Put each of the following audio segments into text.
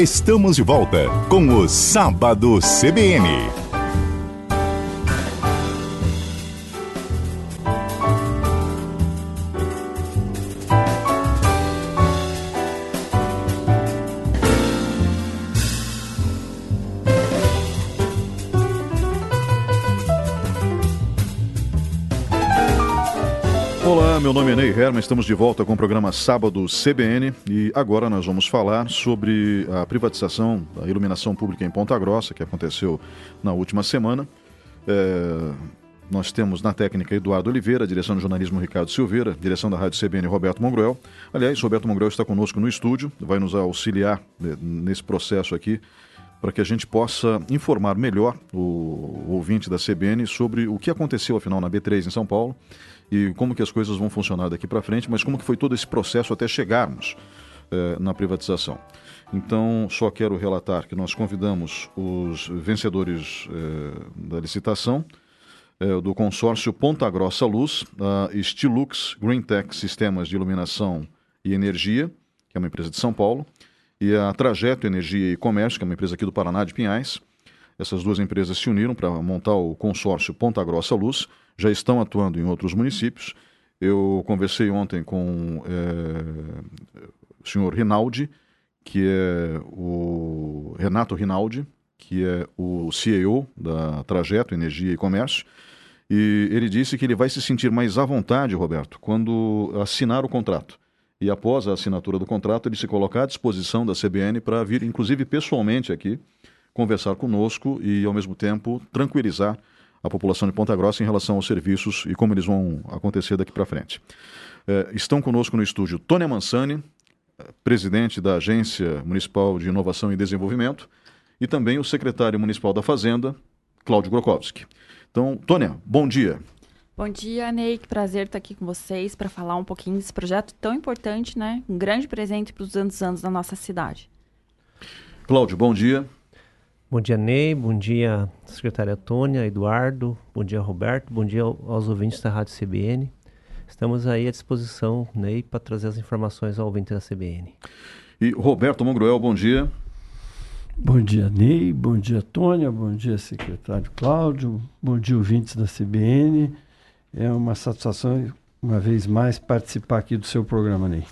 Estamos de volta com o Sábado CBN. Meu nome é Ney Herman, estamos de volta com o programa Sábado CBN e agora nós vamos falar sobre a privatização da iluminação pública em Ponta Grossa, que aconteceu na última semana. É, nós temos na técnica Eduardo Oliveira, direção de jornalismo Ricardo Silveira, direção da Rádio CBN Roberto Mongrel. Aliás, Roberto Mongrel está conosco no estúdio, vai nos auxiliar né, nesse processo aqui para que a gente possa informar melhor o ouvinte da CBN sobre o que aconteceu afinal na B3 em São Paulo e como que as coisas vão funcionar daqui para frente, mas como que foi todo esse processo até chegarmos eh, na privatização. Então, só quero relatar que nós convidamos os vencedores eh, da licitação eh, do consórcio Ponta Grossa Luz, a Stilux Green Tech Sistemas de Iluminação e Energia, que é uma empresa de São Paulo, e a Trajeto Energia e Comércio, que é uma empresa aqui do Paraná de Pinhais. Essas duas empresas se uniram para montar o consórcio Ponta Grossa Luz, já estão atuando em outros municípios. Eu conversei ontem com é, o senhor Rinaldi, que é o Renato Rinaldi, que é o CEO da Trajeto Energia e Comércio, e ele disse que ele vai se sentir mais à vontade, Roberto, quando assinar o contrato. E após a assinatura do contrato, ele se colocar à disposição da CBN para vir, inclusive pessoalmente aqui, conversar conosco e, ao mesmo tempo, tranquilizar a população de Ponta Grossa em relação aos serviços e como eles vão acontecer daqui para frente. É, estão conosco no estúdio Tônia Mansani, presidente da Agência Municipal de Inovação e Desenvolvimento, e também o secretário municipal da Fazenda, Cláudio Grokowski. Então, Tônia, bom dia. Bom dia, Ney. Que prazer estar aqui com vocês para falar um pouquinho desse projeto tão importante, né? Um grande presente para os anos anos da nossa cidade. Cláudio, bom dia. Bom dia, Ney. Bom dia, secretária Tônia, Eduardo. Bom dia, Roberto. Bom dia aos ouvintes da Rádio CBN. Estamos aí à disposição, Ney, para trazer as informações ao ouvinte da CBN. E Roberto Mongruel, bom dia. Bom dia, Ney. Bom dia, Tônia. Bom dia, secretário Cláudio. Bom dia, ouvintes da CBN. É uma satisfação, uma vez mais, participar aqui do seu programa, Ney.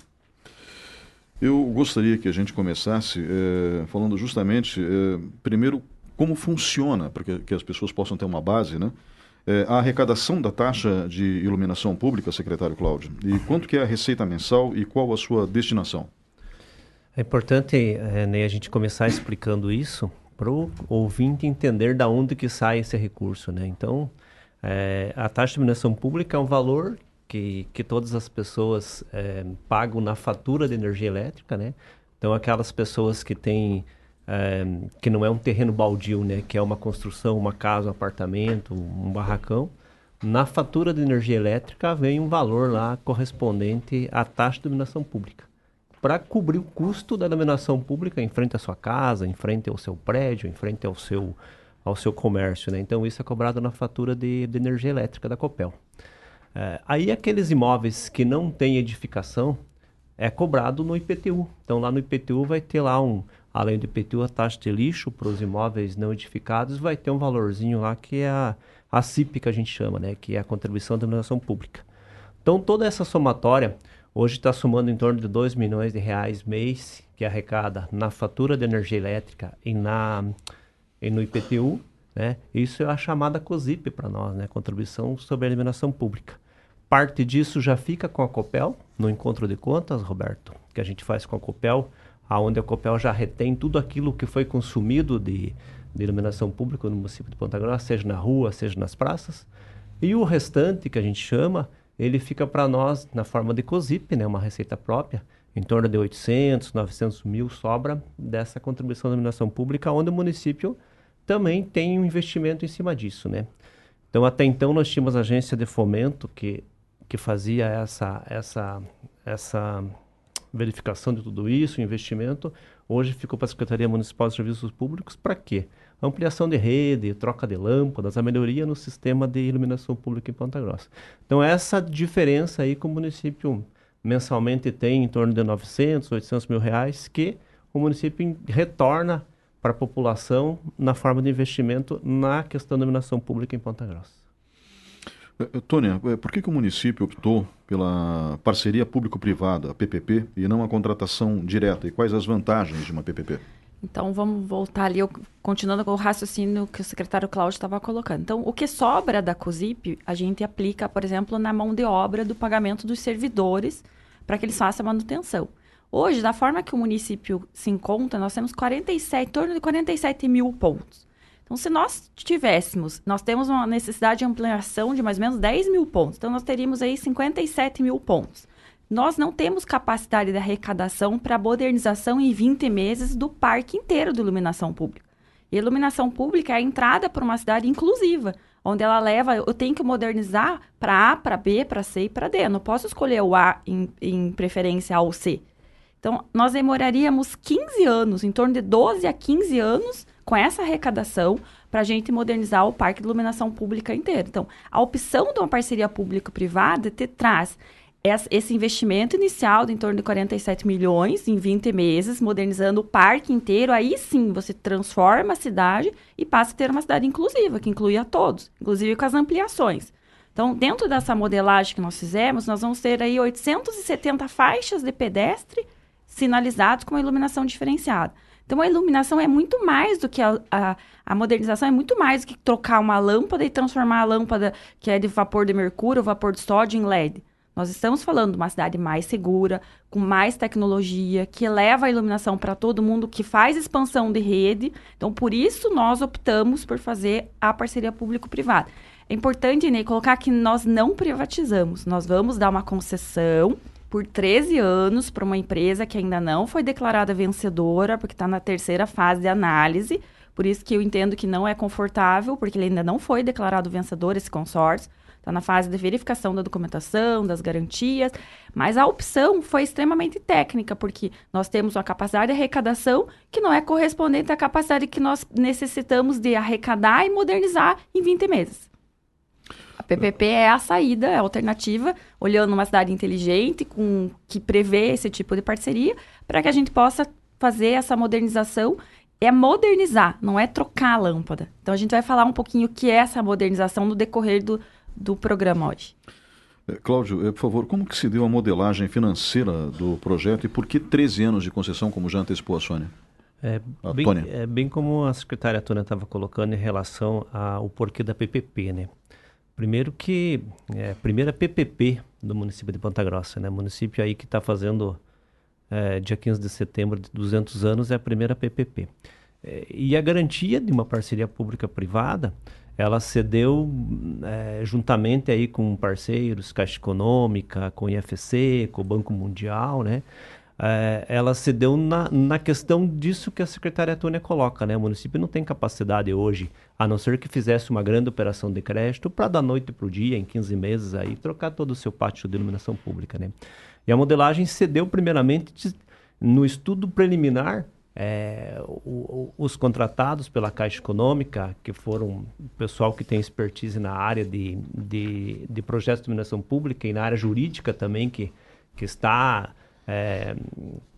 Eu gostaria que a gente começasse é, falando justamente, é, primeiro, como funciona, para que, que, as pessoas possam ter uma base, né? É, a arrecadação da taxa de iluminação pública, secretário Cláudio, e quanto que é a receita mensal e qual a sua destinação? É importante né, a gente começar explicando isso para o ouvinte entender da onde que sai esse recurso, né? Então, a taxa de iluminação pública é um valor que, que todas as pessoas é, pagam na fatura de energia elétrica, né? Então, aquelas pessoas que têm, é, que não é um terreno baldio, né? Que é uma construção, uma casa, um apartamento, um barracão, na fatura de energia elétrica vem um valor lá correspondente à taxa de iluminação pública. Para cobrir o custo da iluminação pública em frente à sua casa, em frente ao seu prédio, em frente ao seu, ao seu comércio, né? Então, isso é cobrado na fatura de, de energia elétrica da Copel. É, aí aqueles imóveis que não têm edificação é cobrado no IPTU. Então lá no IPTU vai ter lá um, além do IPTU, a taxa de lixo para os imóveis não edificados, vai ter um valorzinho lá que é a, a CIP que a gente chama, né? Que é a contribuição da iluminação pública. Então toda essa somatória hoje está somando em torno de 2 milhões de reais mês que arrecada na fatura de energia elétrica e, na, e no IPTU né? Isso é a chamada COSIP para nós, né? Contribuição sobre a Iluminação Pública. Parte disso já fica com a COPEL, no encontro de contas, Roberto, que a gente faz com a COPEL, aonde a COPEL já retém tudo aquilo que foi consumido de, de iluminação pública no município de Ponta Grossa, seja na rua, seja nas praças. E o restante, que a gente chama, ele fica para nós na forma de COSIP, né? Uma receita própria, em torno de 800, 900 mil sobra dessa contribuição da iluminação pública, onde o município também tem um investimento em cima disso, né? Então, até então, nós tínhamos a agência de fomento que, que fazia essa, essa, essa verificação de tudo isso, investimento. Hoje ficou para a Secretaria Municipal de Serviços Públicos para quê? Ampliação de rede, troca de lâmpadas, a melhoria no sistema de iluminação pública em Ponta Grossa. Então, essa diferença aí que o município mensalmente tem em torno de 900, 800 mil reais, que o município retorna para a população na forma de investimento na questão da iluminação pública em Ponta Grossa. É, é, Tônia, é, por que, que o município optou pela parceria público-privada, PPP, e não a contratação direta? E quais as vantagens de uma PPP? Então, vamos voltar ali, continuando com o raciocínio que o secretário Cláudio estava colocando. Então, o que sobra da COSIP, a gente aplica, por exemplo, na mão de obra do pagamento dos servidores para que eles façam a manutenção. Hoje, da forma que o município se encontra, nós temos 47, em torno de 47 mil pontos. Então, se nós tivéssemos, nós temos uma necessidade de ampliação de mais ou menos 10 mil pontos. Então, nós teríamos aí 57 mil pontos. Nós não temos capacidade de arrecadação para modernização em 20 meses do parque inteiro de iluminação pública. E iluminação pública é a entrada para uma cidade inclusiva, onde ela leva, eu tenho que modernizar para A, para B, para C e para D. Eu não posso escolher o A em, em preferência A ou C. Então, nós demoraríamos 15 anos, em torno de 12 a 15 anos, com essa arrecadação, para a gente modernizar o parque de iluminação pública inteiro. Então, a opção de uma parceria público-privada te traz esse investimento inicial de em torno de 47 milhões em 20 meses, modernizando o parque inteiro, aí sim você transforma a cidade e passa a ter uma cidade inclusiva, que inclui a todos, inclusive com as ampliações. Então, dentro dessa modelagem que nós fizemos, nós vamos ter aí 870 faixas de pedestre sinalizados com uma iluminação diferenciada. Então, a iluminação é muito mais do que a, a, a, modernização, é muito mais do que trocar uma lâmpada e transformar a lâmpada que é de vapor de mercúrio vapor de sódio em LED. Nós estamos falando de uma cidade mais segura, com mais tecnologia, que leva a iluminação para todo mundo, que faz expansão de rede. Então, por isso, nós optamos por fazer a parceria público-privada. É importante, Ney, colocar que nós não privatizamos. Nós vamos dar uma concessão por 13 anos para uma empresa que ainda não foi declarada vencedora, porque está na terceira fase de análise. Por isso que eu entendo que não é confortável, porque ele ainda não foi declarado vencedor, esse consórcio. Está na fase de verificação da documentação, das garantias. Mas a opção foi extremamente técnica, porque nós temos uma capacidade de arrecadação que não é correspondente à capacidade que nós necessitamos de arrecadar e modernizar em 20 meses. PPP é a saída, é a alternativa, olhando uma cidade inteligente, com que prevê esse tipo de parceria, para que a gente possa fazer essa modernização. É modernizar, não é trocar a lâmpada. Então a gente vai falar um pouquinho o que é essa modernização no decorrer do, do programa hoje. É, Cláudio, é, por favor, como que se deu a modelagem financeira do projeto e por que 13 anos de concessão, como já antecipou a Sônia? É bem, é bem como a secretária Tônia estava colocando em relação ao porquê da PPP, né? Primeiro que é a primeira PPP do município de Ponta Grossa, né? Município aí que está fazendo é, dia 15 de setembro de 200 anos é a primeira PPP. É, e a garantia de uma parceria pública-privada, ela cedeu é, juntamente aí com parceiros, Caixa Econômica, com o IFC, com o Banco Mundial, né? É, ela se deu na, na questão disso que a secretária Tônia coloca, né? O município não tem capacidade hoje, a não ser que fizesse uma grande operação de crédito para da noite para o dia, em 15 meses, aí, trocar todo o seu pátio de iluminação pública, né? E a modelagem cedeu primeiramente de, no estudo preliminar é, o, o, os contratados pela Caixa Econômica, que foram o pessoal que tem expertise na área de, de, de projetos de iluminação pública e na área jurídica também, que, que está é,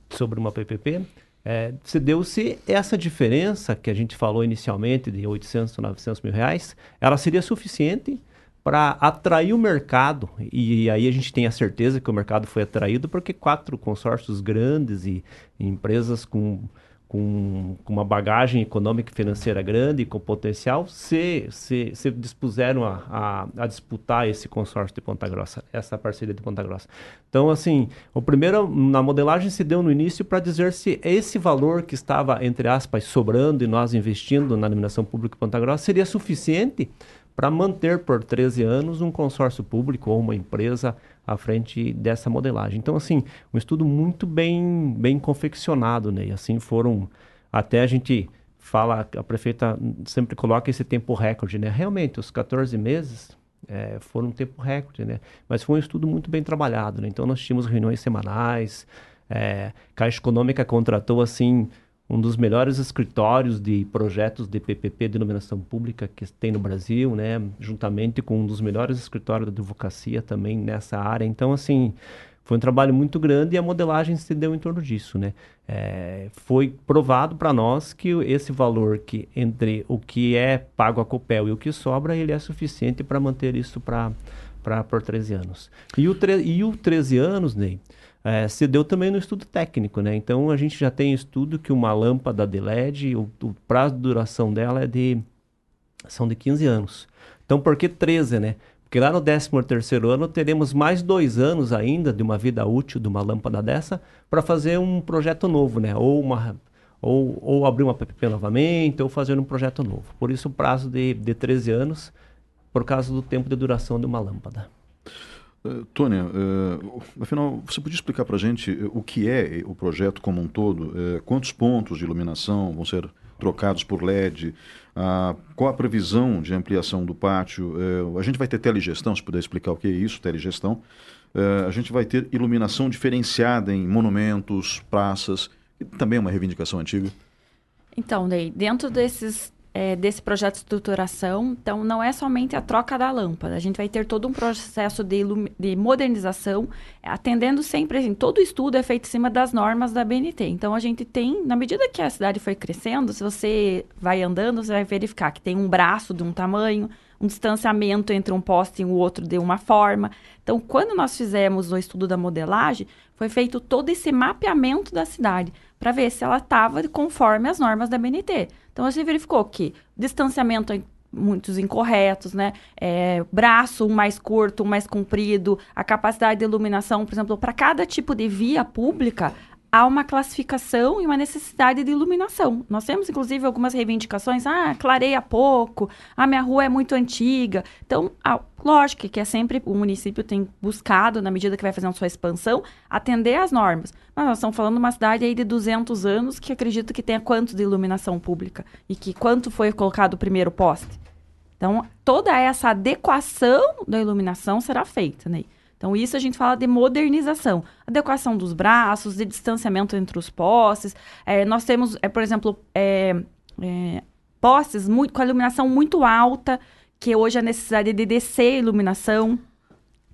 sobre uma PPP, é, se deu-se essa diferença que a gente falou inicialmente de 800 a 900 mil reais, ela seria suficiente para atrair o mercado. E, aí a gente tem a certeza que o mercado foi atraído porque quatro consórcios grandes e empresas com com, com, uma bagagem econômica e financeira grande, com potencial, se, se, se dispuseram a, a, a, disputar esse consórcio de Ponta Grossa, essa parceria de Ponta Grossa. Então, assim, o primeiro, na modelagem se deu no início para dizer se esse valor que estava, entre aspas, sobrando e nós investindo na iluminação pública de Ponta Grossa seria suficiente para manter por 13 anos um consórcio público ou uma empresa à frente dessa modelagem. Então, assim, um estudo muito bem, bem confeccionado, né? E assim foram, até a gente fala, a prefeita sempre coloca esse tempo recorde, né? Realmente, os 14 meses é, foram um tempo recorde, né? Mas foi um estudo muito bem trabalhado, né? Então, nós tínhamos reuniões semanais, é, Caixa Econômica contratou, assim, um dos melhores escritórios de projetos de PPP, denominação pública, que tem no Brasil, né? Juntamente com um dos melhores escritórios de advocacia também nessa área. Então, assim, Foi um trabalho muito grande e a modelagem se deu em torno disso, né? É, foi provado para nós que esse valor que entre o que é pago a Copel e o que sobra, ele é suficiente para manter isso para por 13 anos. E o, e o 13 anos, Ney, é, se deu também no estudo técnico, né? Então a gente já tem estudo que uma lâmpada de LED, o, o prazo de duração dela é de são de 15 anos. Então por que 13, né? Porque lá no 13º ano teremos mais dois anos ainda de uma vida útil de uma lâmpada dessa para fazer um projeto novo, né? Ou, uma, ou, ou abrir uma PPP novamente, ou fazer um projeto novo. Por isso o prazo de, de 13 anos, por causa do tempo de duração de uma lâmpada. Uh, Tônia, uh, afinal, você podia explicar para a gente o que é o projeto como um todo? Uh, quantos pontos de iluminação vão ser trocados por LED? Ah, qual a previsão de ampliação do pátio? Eh, a gente vai ter telegestão, se puder explicar o que é isso, telegestão. Eh, a gente vai ter iluminação diferenciada em monumentos, praças, que também é uma reivindicação antiga. Então, Ney, dentro desses é, desse projeto de estruturação, então não é somente a troca da lâmpada, a gente vai ter todo um processo de, de modernização, atendendo sempre, assim, todo o estudo é feito em cima das normas da BNT. Então a gente tem, na medida que a cidade foi crescendo, se você vai andando, você vai verificar que tem um braço de um tamanho, um distanciamento entre um poste e o outro de uma forma. Então, quando nós fizemos o estudo da modelagem, foi feito todo esse mapeamento da cidade para ver se ela estava conforme as normas da BNT. Então, você verificou que distanciamento muitos incorretos, né? É, braço um mais curto, um mais comprido, a capacidade de iluminação, por exemplo, para cada tipo de via pública, há uma classificação e uma necessidade de iluminação. Nós temos, inclusive, algumas reivindicações. Ah, clareia pouco. Ah, minha rua é muito antiga. Então, lógico que é sempre o município tem buscado, na medida que vai fazendo sua expansão, atender às normas. Mas nós estamos falando de uma cidade aí de 200 anos que acredito que tenha quanto de iluminação pública e que quanto foi colocado o primeiro poste. Então, toda essa adequação da iluminação será feita, né? Então, isso a gente fala de modernização. Adequação dos braços, de distanciamento entre os postes. É, nós temos, é, por exemplo, é, é, postes muito, com a iluminação muito alta, que hoje a necessidade de descer iluminação.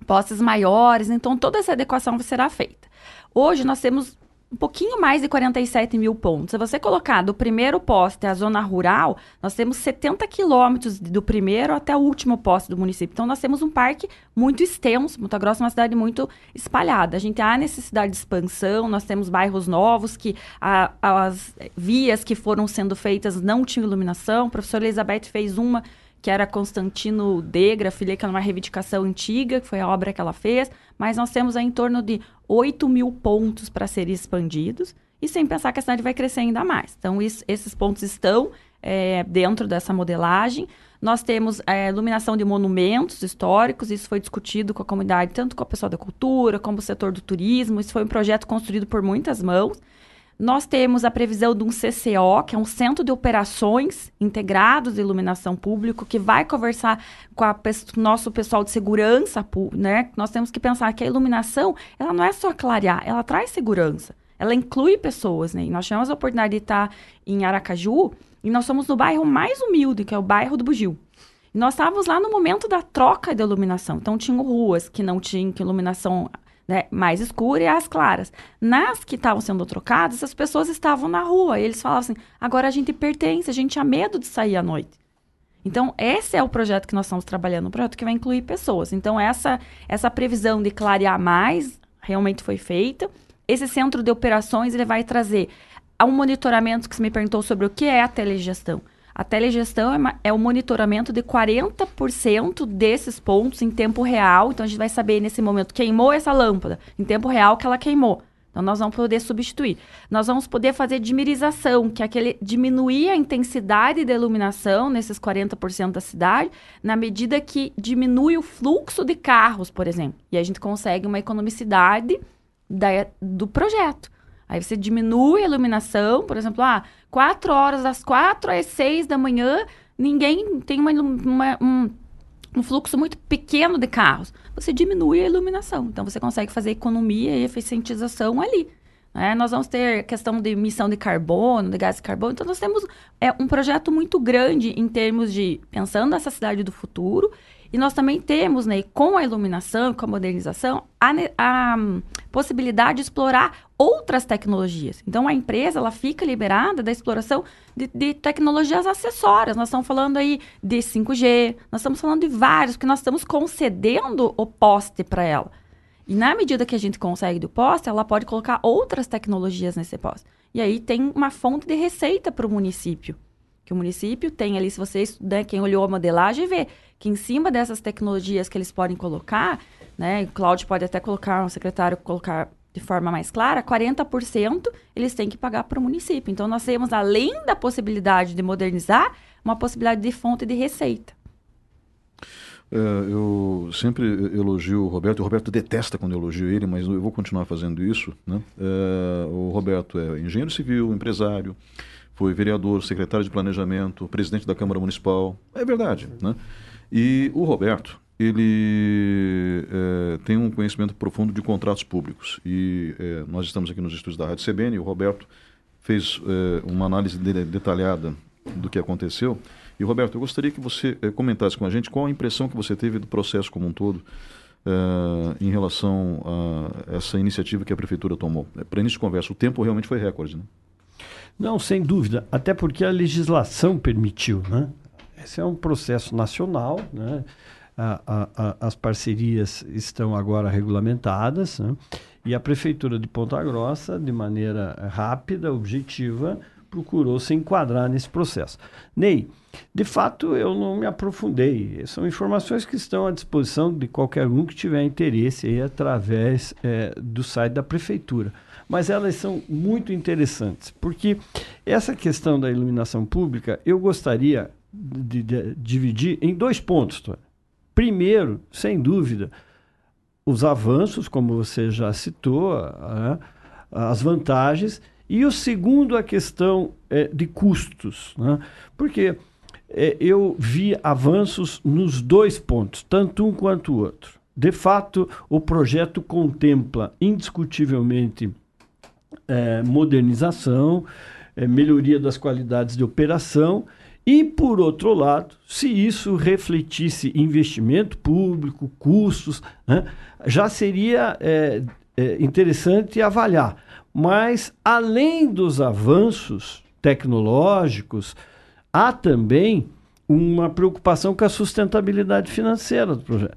Postes maiores, então toda essa adequação será feita. Hoje nós temos um pouquinho mais de 47 mil pontos. Se você colocar do primeiro poste à zona rural, nós temos 70 quilômetros do primeiro até o último poste do município. Então, nós temos um parque muito extenso. Muita Grossa é uma cidade muito espalhada. A gente há necessidade de expansão, nós temos bairros novos que a, as vias que foram sendo feitas não tinham iluminação. A professora Elizabeth fez uma que era Constantino Degra, filha, que é uma reivindicação antiga, que foi a obra que ela fez, mas nós temos aí em torno de 8 mil pontos para serem expandidos, e sem pensar que a cidade vai crescer ainda mais. Então, isso, esses pontos estão é, dentro dessa modelagem. Nós temos é, iluminação de monumentos históricos, isso foi discutido com a comunidade, tanto com a pessoa da cultura, como o setor do turismo. Isso foi um projeto construído por muitas mãos. Nós temos a previsão de um CCO, que é um Centro de Operações Integrados de Iluminação Público, que vai conversar com o nosso pessoal de segurança, né? Nós temos que pensar que a iluminação, ela não é só clarear, ela traz segurança. Ela inclui pessoas, né? E nós tivemos a oportunidade de estar em Aracaju, e nós somos no bairro mais humilde, que é o bairro do Bugio. E nós estávamos lá no momento da troca de iluminação. Então, tinham ruas que não tinham iluminação né, mais escura e as claras. Nas que estavam sendo trocadas, as pessoas estavam na rua. E eles falavam assim: agora a gente pertence, a gente tinha medo de sair à noite. Então, esse é o projeto que nós estamos trabalhando, um projeto que vai incluir pessoas. Então, essa, essa previsão de clarear mais realmente foi feita. Esse centro de operações ele vai trazer um monitoramento que você me perguntou sobre o que é a telegestão. A telegestão é, é o monitoramento de 40% desses pontos em tempo real. Então, a gente vai saber nesse momento, queimou essa lâmpada, em tempo real que ela queimou. Então, nós vamos poder substituir. Nós vamos poder fazer dimerização, que é aquele diminuir a intensidade da iluminação nesses 40% da cidade, na medida que diminui o fluxo de carros, por exemplo. E a gente consegue uma economicidade da, do projeto. Aí você diminui a iluminação, por exemplo, ah, 4 horas, das 4 às 6 da manhã, ninguém tem uma, uma, um, um fluxo muito pequeno de carros. Você diminui a iluminação. Então você consegue fazer economia e eficientização ali. Né? Nós vamos ter questão de emissão de carbono, de gás de carbono. Então nós temos é, um projeto muito grande em termos de pensando essa cidade do futuro E nós também temos, né, com a iluminação, com a modernização, a, a um, possibilidade de explorar outras tecnologias. Então, a empresa ela fica liberada da exploração de, de, tecnologias acessórias. Nós estamos falando aí de 5G, nós estamos falando de vários, que nós estamos concedendo o poste para ela. E na medida que a gente consegue do poste, ela pode colocar outras tecnologias nesse poste. E aí tem uma fonte de receita para o município. Que o município tem ali, se você né, quem olhou a modelagem, vê que em cima dessas tecnologias que eles podem colocar, né, o Cláudio pode até colocar, um secretário colocar de forma mais clara, 40% eles têm que pagar para o município. Então, nós temos, além da possibilidade de modernizar, uma possibilidade de fonte de receita. É, eu sempre elogio o Roberto. O Roberto detesta quando eu elogio ele, mas eu vou continuar fazendo isso. Né? É, o Roberto é engenheiro civil, empresário, foi vereador, secretário de planejamento, presidente da Câmara Municipal. É verdade. Né? E o Roberto, ele é, tem um conhecimento profundo de contratos públicos. E é, nós estamos aqui nos estúdios da Rádio CBN e o Roberto fez é, uma análise de, detalhada do que aconteceu. E, Roberto, eu gostaria que você comentasse com a gente qual a impressão que você teve do processo como um todo em relação a essa iniciativa que a Prefeitura tomou. É, Para início de conversa, o tempo realmente foi recorde, né? Não, sem dúvida. Até porque a legislação permitiu, né? Esse é um processo nacional, né? a, a, as parcerias estão agora regulamentadas né? e a Prefeitura de Ponta Grossa, de maneira rápida, objetiva, procurou se enquadrar nesse processo. Ney, de fato eu não me aprofundei. São informações que estão à disposição de qualquer um que tiver interesse aí através é, do site da Prefeitura. Mas elas são muito interessantes, porque essa questão da iluminação pública eu gostaria de, de, dividir em dois pontos. Primeiro, sem dúvida, os avanços, como você já citou, as vantagens, e o segundo, a questão é, de custos, né? porque é, eu vi avanços nos dois pontos, tanto um quanto o outro. De fato, o projeto contempla indiscutivelmente é, modernização, é, melhoria das qualidades de operação e, por outro lado, se isso refletisse investimento público, custos, né, já seria é, é, interessante avaliar. Mas, além dos avanços tecnológicos, há também uma preocupação com a sustentabilidade financeira do projeto.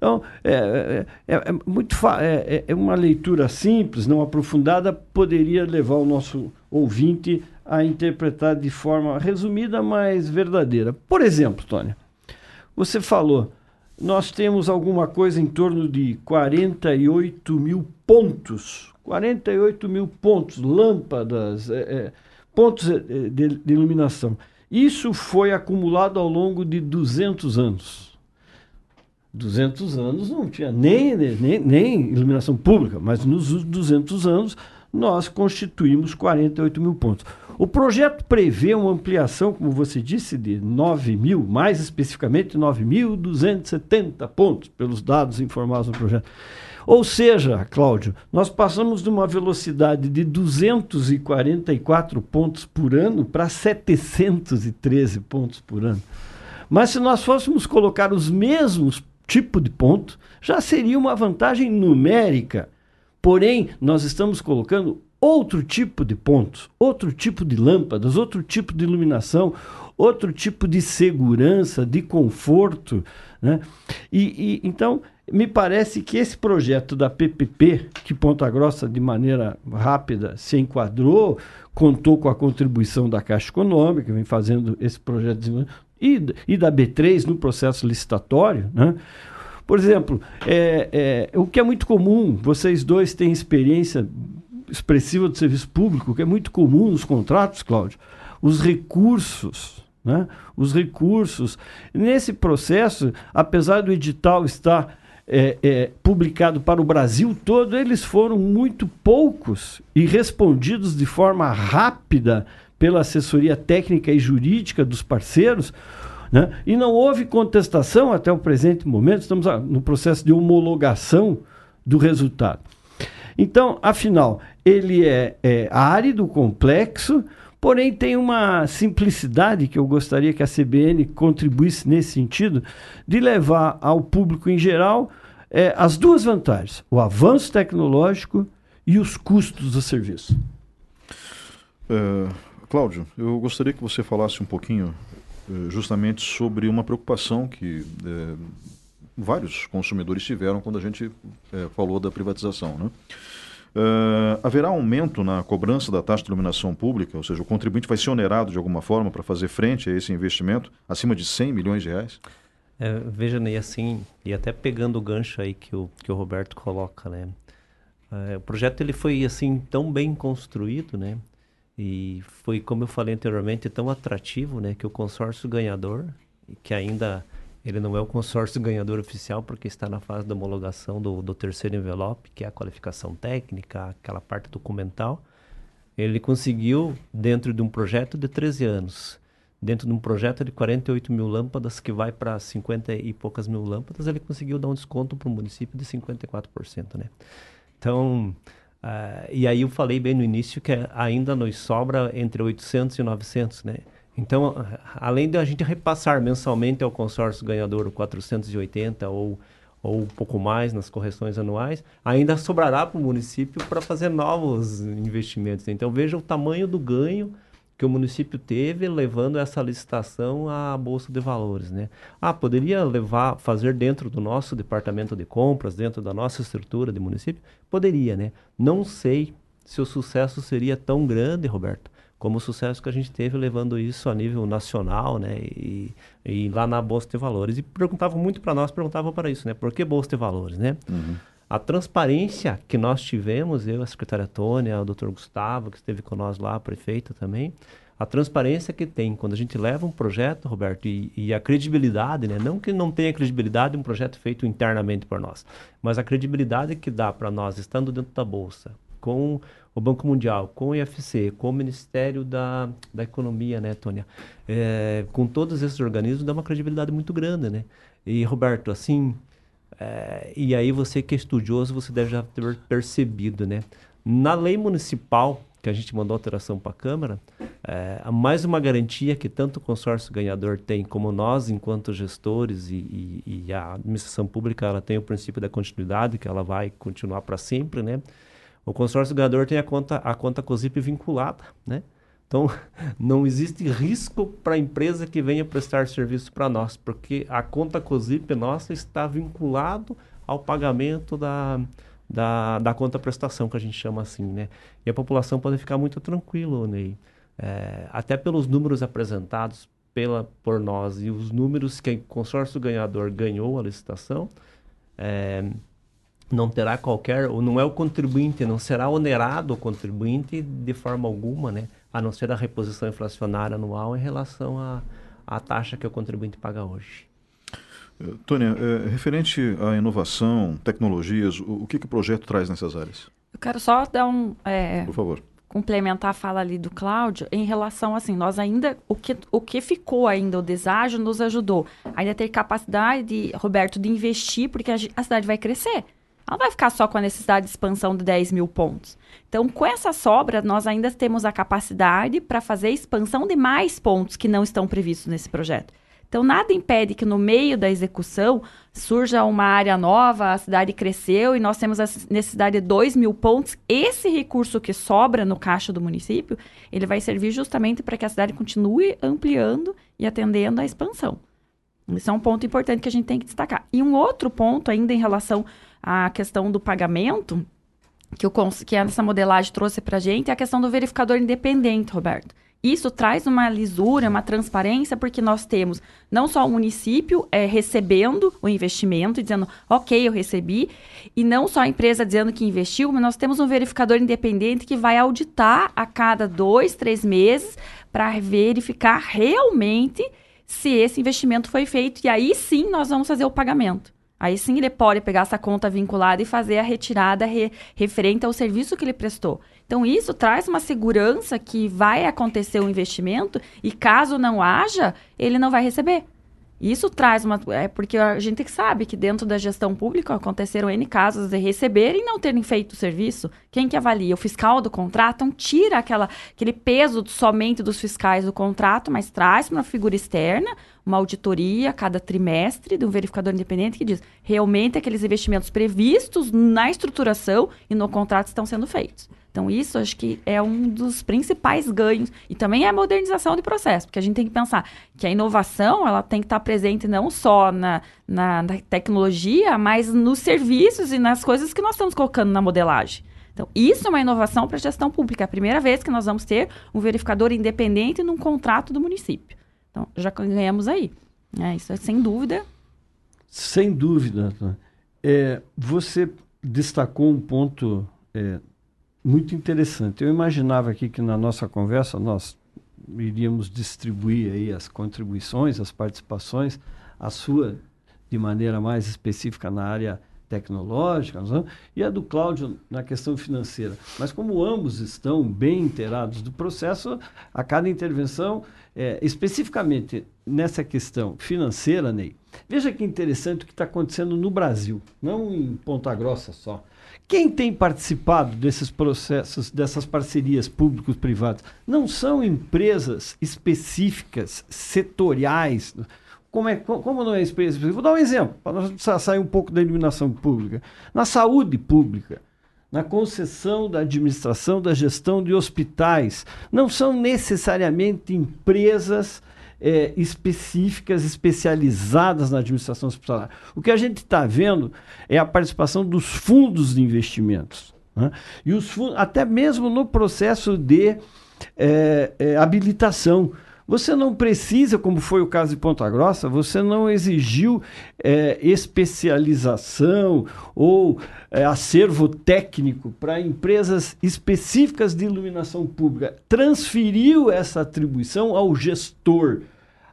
Então, é, é, é, é muito é, é, uma leitura simples, não aprofundada, poderia levar o nosso ouvinte a interpretar de forma resumida, mas verdadeira. Por exemplo, Tônia, você falou, nós temos alguma coisa em torno de 48 mil pontos, 48 mil pontos, lâmpadas, é, é, pontos é, de, de iluminação. Isso foi acumulado ao longo de 200 anos. 200 anos não tinha nem, nem, nem iluminação pública, mas nos 200 anos nós constituímos 48 mil pontos. O projeto prevê uma ampliação, como você disse, de 9 mil, mais especificamente 9.270 pontos, pelos dados informados no projeto. Ou seja, Cláudio, nós passamos de uma velocidade de 244 pontos por ano para 713 pontos por ano. Mas se nós fôssemos colocar os mesmos tipo de ponto, já seria uma vantagem numérica. Porém, nós estamos colocando outro tipo de pontos, outro tipo de lâmpadas, outro tipo de iluminação, outro tipo de segurança, de conforto. Né? E, e, então, me parece que esse projeto da PPP, que Ponta Grossa de maneira rápida se enquadrou, contou com a contribuição da Caixa Econômica, vem fazendo esse projeto de e, e da B3 no processo licitatório, né? Por exemplo, é, é, o que é muito comum, vocês dois têm experiência expressiva do serviço público, que é muito comum nos contratos, Cláudio, os recursos. Né? Os recursos. Nesse processo, apesar do edital estar é, é, publicado para o Brasil todo, eles foram muito poucos e respondidos de forma rápida pela assessoria técnica e jurídica dos parceiros. Né? E não houve contestação até o presente momento, estamos no processo de homologação do resultado. Então, afinal, ele é, é árido, complexo, Porém, tem uma simplicidade que eu gostaria que a CBN contribuísse nesse sentido, de levar ao público em geral é, as duas vantagens: o avanço tecnológico e os custos do serviço. É, Cláudio, eu gostaria que você falasse um pouquinho é, justamente sobre uma preocupação que é, vários consumidores tiveram quando a gente é, falou da privatização. Né? Uh, haverá aumento na cobrança da taxa de iluminação pública, ou seja, o contribuinte vai ser onerado de alguma forma para fazer frente a esse investimento acima de 100 milhões de reais? É, veja, Ney, assim, e até pegando o gancho aí que o, que o Roberto coloca, né? É, o projeto ele foi assim tão bem construído, né? E foi, como eu falei anteriormente, tão atrativo, né? Que o consórcio ganhador, que ainda ele não é o consórcio ganhador oficial porque está na fase da homologação do, do terceiro envelope, que é a qualificação técnica, aquela parte documental. Ele conseguiu, dentro de um projeto de 13 anos, dentro de um projeto de 48 mil lâmpadas que vai para 50 e poucas mil lâmpadas, ele conseguiu dar um desconto para o município de 54%. Né? Então, uh, e aí eu falei bem no início que ainda nos sobra entre 800 e 900, né? Então, além de a gente repassar mensalmente ao consórcio ganhador o 480 ou, ou um pouco mais nas correções anuais, ainda sobrará para o município para fazer novos investimentos. Então, veja o tamanho do ganho que o município teve levando essa licitação à Bolsa de Valores, né? Ah, poderia levar, fazer dentro do nosso departamento de compras, dentro da nossa estrutura de município? Poderia, né? Não sei se o sucesso seria tão grande, Roberto, como o sucesso que a gente teve levando isso a nível nacional, né? E, e lá na Bolsa de Valores. E perguntavam muito para nós, perguntavam para isso, né? Por que Bolsa de Valores, né? Uhum. A transparência que nós tivemos, eu, a secretária Tônia, o doutor Gustavo, que esteve nós lá, a prefeita também, a transparência que tem quando a gente leva um projeto, Roberto, e, e, a credibilidade, né? Não que não tenha credibilidade um projeto feito internamente por nós, mas a credibilidade que dá para nós, estando dentro da Bolsa, com o Banco Mundial, com o IFC, com o Ministério da, da Economia, né, Tônia? É, com todos esses organismos dá uma credibilidade muito grande, né? E, Roberto, assim, é, e aí você que é estudioso, você deve já ter percebido, né? Na lei municipal, que a gente mandou alteração para a Câmara, é, mais uma garantia que tanto o consórcio ganhador tem, como nós, enquanto gestores e, e, e a administração pública, ela tem o princípio da continuidade, que ela vai continuar para sempre, né? O consórcio ganhador tem a conta, a conta COSIP vinculada, né? Então, não existe risco para a empresa que venha prestar serviço para nós, porque a conta COSIP nossa está vinculado ao pagamento da, da, da conta prestação, que a gente chama assim, né? E a população pode ficar muito tranquilo, Ney. É, até pelos números apresentados pela, por nós e os números que o consórcio ganhador ganhou a licitação, é, não terá qualquer, ou não é o contribuinte, não será onerado o contribuinte de forma alguma, né? A não ser a reposição inflacionária anual em relação à, à taxa que o contribuinte paga hoje. Eh, Tônia, é, referente à inovação, tecnologias, o, o que, que, o projeto traz nessas áreas? Eu quero só dar um. É, Por favor. Complementar a fala ali do Cláudio em relação assim, nós ainda o que, o que ficou ainda o deságio nos ajudou ainda ter capacidade, Roberto, de investir porque a, a cidade vai crescer ela vai ficar só com a necessidade de expansão de 10 mil pontos. Então, com essa sobra, nós ainda temos a capacidade para fazer expansão de mais pontos que não estão previstos nesse projeto. Então, nada impede que no meio da execução surja uma área nova, a cidade cresceu e nós temos a necessidade de 2 mil pontos. Esse recurso que sobra no caixa do município, ele vai servir justamente para que a cidade continue ampliando e atendendo à expansão. Esse é um ponto importante que a gente tem que destacar. E um outro ponto ainda em relação a questão do pagamento, que, o, que essa modelagem trouxe para a gente, é a questão do verificador independente, Roberto. Isso traz uma lisura, uma transparência, porque nós temos não só o município é, recebendo o investimento dizendo, ok, eu recebi, e não só a empresa dizendo que investiu, mas nós temos um verificador independente que vai auditar a cada dois, três meses para verificar realmente se esse investimento foi feito. E aí sim nós vamos fazer o pagamento. Aí sim ele pode pegar essa conta vinculada e fazer a retirada re, referente ao serviço que ele prestou. Então isso traz uma segurança que vai acontecer o investimento e caso não haja, ele não vai receber. Isso traz uma. É porque a gente sabe que dentro da gestão pública aconteceram N casos de receberem e não terem feito o serviço. Quem que avalia? O fiscal do contrato? Então, tira aquela, aquele peso somente dos fiscais do contrato, mas traz para uma figura externa uma auditoria cada trimestre de um verificador independente que diz realmente aqueles investimentos previstos na estruturação e no contrato estão sendo feitos. Então, isso acho que é um dos principais ganhos. E também é a modernização de processo, porque a gente tem que pensar que a inovação ela tem que estar presente não só na, na, na tecnologia, mas nos serviços e nas coisas que nós estamos colocando na modelagem. Então, isso é uma inovação para a gestão pública. É a primeira vez que nós vamos ter um verificador independente num contrato do município. Então, já ganhamos aí. É, isso é sem dúvida. Sem dúvida. É, você destacou um ponto é, muito interessante. Eu imaginava aqui que na nossa conversa nós iríamos distribuir aí as contribuições, as participações, a sua de maneira mais específica na área tecnológica não? e a do Cláudio na questão financeira. Mas como ambos estão bem inteirados do processo, a cada intervenção, é, especificamente nessa questão financeira, Ney, veja que interessante o que está acontecendo no Brasil, não em Ponta Grossa só. Quem tem participado desses processos, dessas parcerias públicos-privadas, não são empresas específicas, setoriais. Como, é, como não é específico? Vou dar um exemplo, para sair um pouco da iluminação pública. Na saúde pública, na concessão da administração, da gestão de hospitais, não são necessariamente empresas é, específicas, especializadas na administração hospitalar. O que a gente está vendo é a participação dos fundos de investimentos. Né? E os fundos, até mesmo no processo de é, é, habilitação. Você não precisa, como foi o caso de Ponta Grossa, você não exigiu é, especialização ou é, acervo técnico para empresas específicas de iluminação pública. Transferiu essa atribuição ao gestor.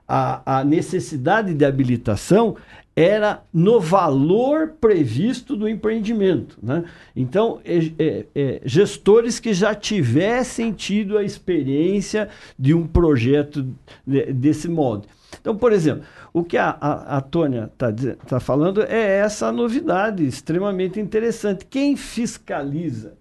A, a necessidade de habilitação era no valor previsto do empreendimento. Né? Então, é, é, é, gestores que já tivessem tido a experiência de um projeto de, desse modo. Então, por exemplo, o que a, a, a Tônia está tá falando é essa novidade extremamente interessante. Quem fiscaliza?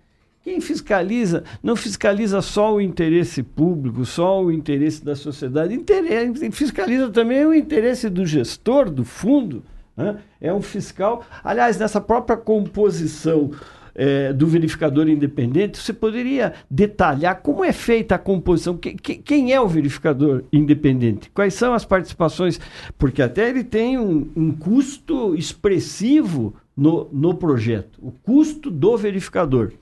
Quem fiscaliza não fiscaliza só o interesse público, só o interesse da sociedade, interesse, fiscaliza também o interesse do gestor do fundo. Né? É um fiscal. Aliás, nessa própria composição é, do verificador independente, você poderia detalhar como é feita a composição, que, que, quem é o verificador independente, quais são as participações, porque até ele tem um, um custo expressivo no, no projeto, o custo do verificador.